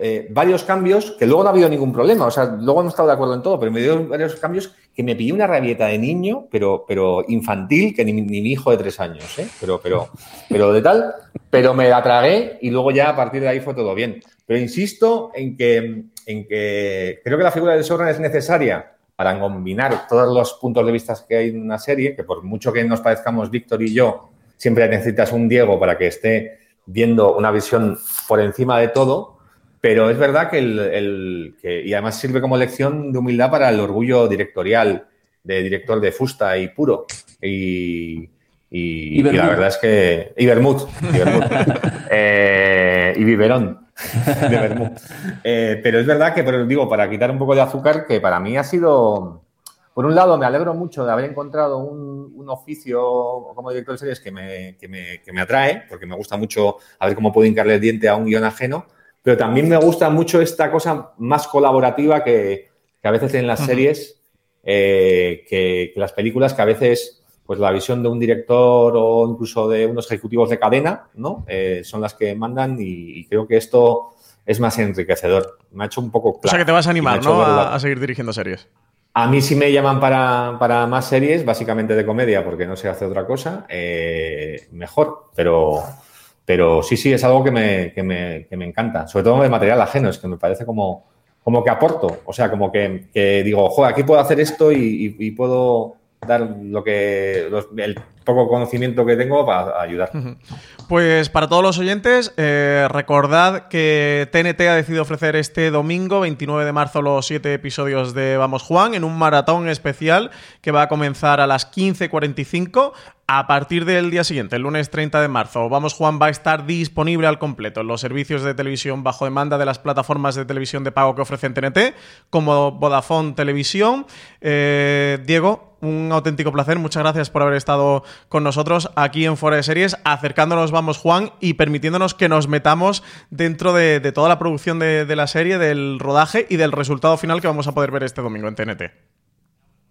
eh, varios cambios que luego no ha habido ningún problema. O sea, luego hemos estado de acuerdo en todo, pero me dio varios cambios que me pidió una rabieta de niño, pero, pero infantil, que ni, ni mi hijo de tres años, ¿eh? Pero, pero, pero de tal, pero me la tragué y luego ya a partir de ahí fue todo bien. Pero insisto en que, en que creo que la figura del showrunner es necesaria para combinar todos los puntos de vista que hay en una serie, que por mucho que nos parezcamos Víctor y yo, siempre necesitas un Diego para que esté viendo una visión por encima de todo, pero es verdad que, el, el, que, y además sirve como lección de humildad para el orgullo directorial de director de Fusta y Puro. Y, y, y, y la verdad es que. Y Bermud. Y, Bermud. [laughs] eh, y Biberón. De Bermud. [laughs] Eh, pero es verdad que, pero digo, para quitar un poco de azúcar, que para mí ha sido. Por un lado, me alegro mucho de haber encontrado un, un oficio como director de series que me, que, me, que me atrae, porque me gusta mucho a ver cómo puedo hincarle el diente a un guion ajeno pero también me gusta mucho esta cosa más colaborativa que, que a veces en las uh -huh. series, eh, que, que, las películas, que a veces pues la visión de un director o incluso de unos ejecutivos de cadena, ¿no? Eh, son las que mandan y, y, creo que esto es más enriquecedor. Me ha hecho un poco claro. O sea que te vas a animar, ¿no? A, a, seguir dirigiendo series. A mí sí me llaman para, para, más series, básicamente de comedia, porque no se hace otra cosa, eh, mejor, pero pero sí, sí, es algo que me, que me, que me encanta, sobre todo de material ajeno, es que me parece como, como que aporto, o sea, como que, digo, joder, aquí puedo hacer esto y, y, y puedo dar lo que los, el poco conocimiento que tengo para ayudar. Pues para todos los oyentes, eh, recordad que TNT ha decidido ofrecer este domingo, 29 de marzo, los siete episodios de Vamos Juan en un maratón especial que va a comenzar a las 15.45 a partir del día siguiente, el lunes 30 de marzo, Vamos Juan va a estar disponible al completo en los servicios de televisión bajo demanda de las plataformas de televisión de pago que ofrecen TNT, como Vodafone Televisión. Eh, Diego, un auténtico placer. Muchas gracias por haber estado con nosotros aquí en Fuera de Series, acercándonos, vamos, Juan, y permitiéndonos que nos metamos dentro de, toda la producción de, de, la serie, del rodaje y del resultado final que vamos a poder ver este domingo en TNT.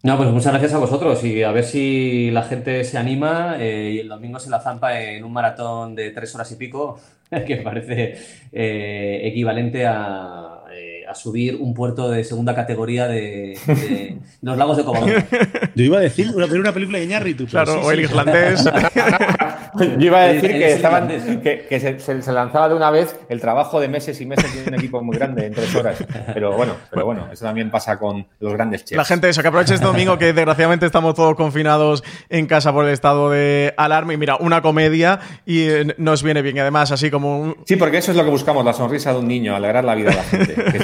No, pues muchas gracias a vosotros y a ver si la gente se anima eh, y el domingo se la zampa en un maratón de tres horas y pico, [laughs] que parece eh, equivalente a, eh, a, subir un puerto de segunda categoría de, de [laughs] los lagos de Covadonga. Yo iba a decir una, una película de Iñárritu. Claro, sí, o el sí. irlandés. [laughs] [laughs] Yo iba a decir que, estaban, que, que se, se, lanzaba de una vez el trabajo de meses y meses de un equipo muy grande en tres horas. Pero bueno, pero bueno, eso también pasa con los grandes chefs. La gente, eso, que aproveche este domingo que desgraciadamente estamos todos confinados en casa por el estado de alarma. Y mira, una comedia y eh, nos viene bien. Y además, así como un... Sí, porque eso es lo que buscamos, la sonrisa de un niño, alegrar la vida a la gente. [laughs] que,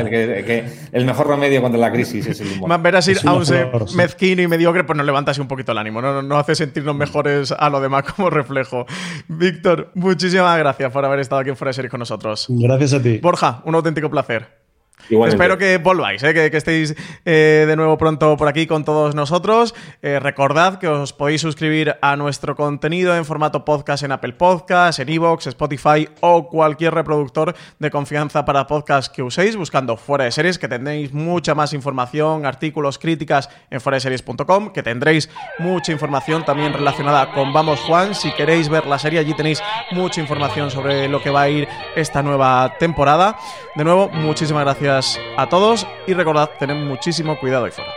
el, que, que el mejor remedio contra la crisis es el humor. Más ver así, aún ser mezquino y mediocre, pues nos levanta así un poquito el ánimo. No, no hace sentirnos mejores a lo demás [laughs] como reflejo. Víctor, muchísimas gracias por haber estado aquí en Fuera de Series con nosotros. Gracias a ti. Borja, un auténtico placer. Espero que volváis, ¿eh? que, que estéis eh, de nuevo pronto por aquí con todos nosotros. Eh, recordad que os podéis suscribir a nuestro contenido en formato podcast en Apple Podcasts, en Evox, Spotify o cualquier reproductor de confianza para podcast que uséis, buscando Fuera de Series, que tendréis mucha más información, artículos, críticas en fueradeseries.com, que tendréis mucha información también relacionada con Vamos Juan. Si queréis ver la serie, allí tenéis mucha información sobre lo que va a ir esta nueva temporada. De nuevo, muchísimas gracias a todos y recordad, tened muchísimo cuidado ahí fuera.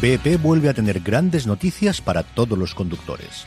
BP vuelve a tener grandes noticias para todos los conductores.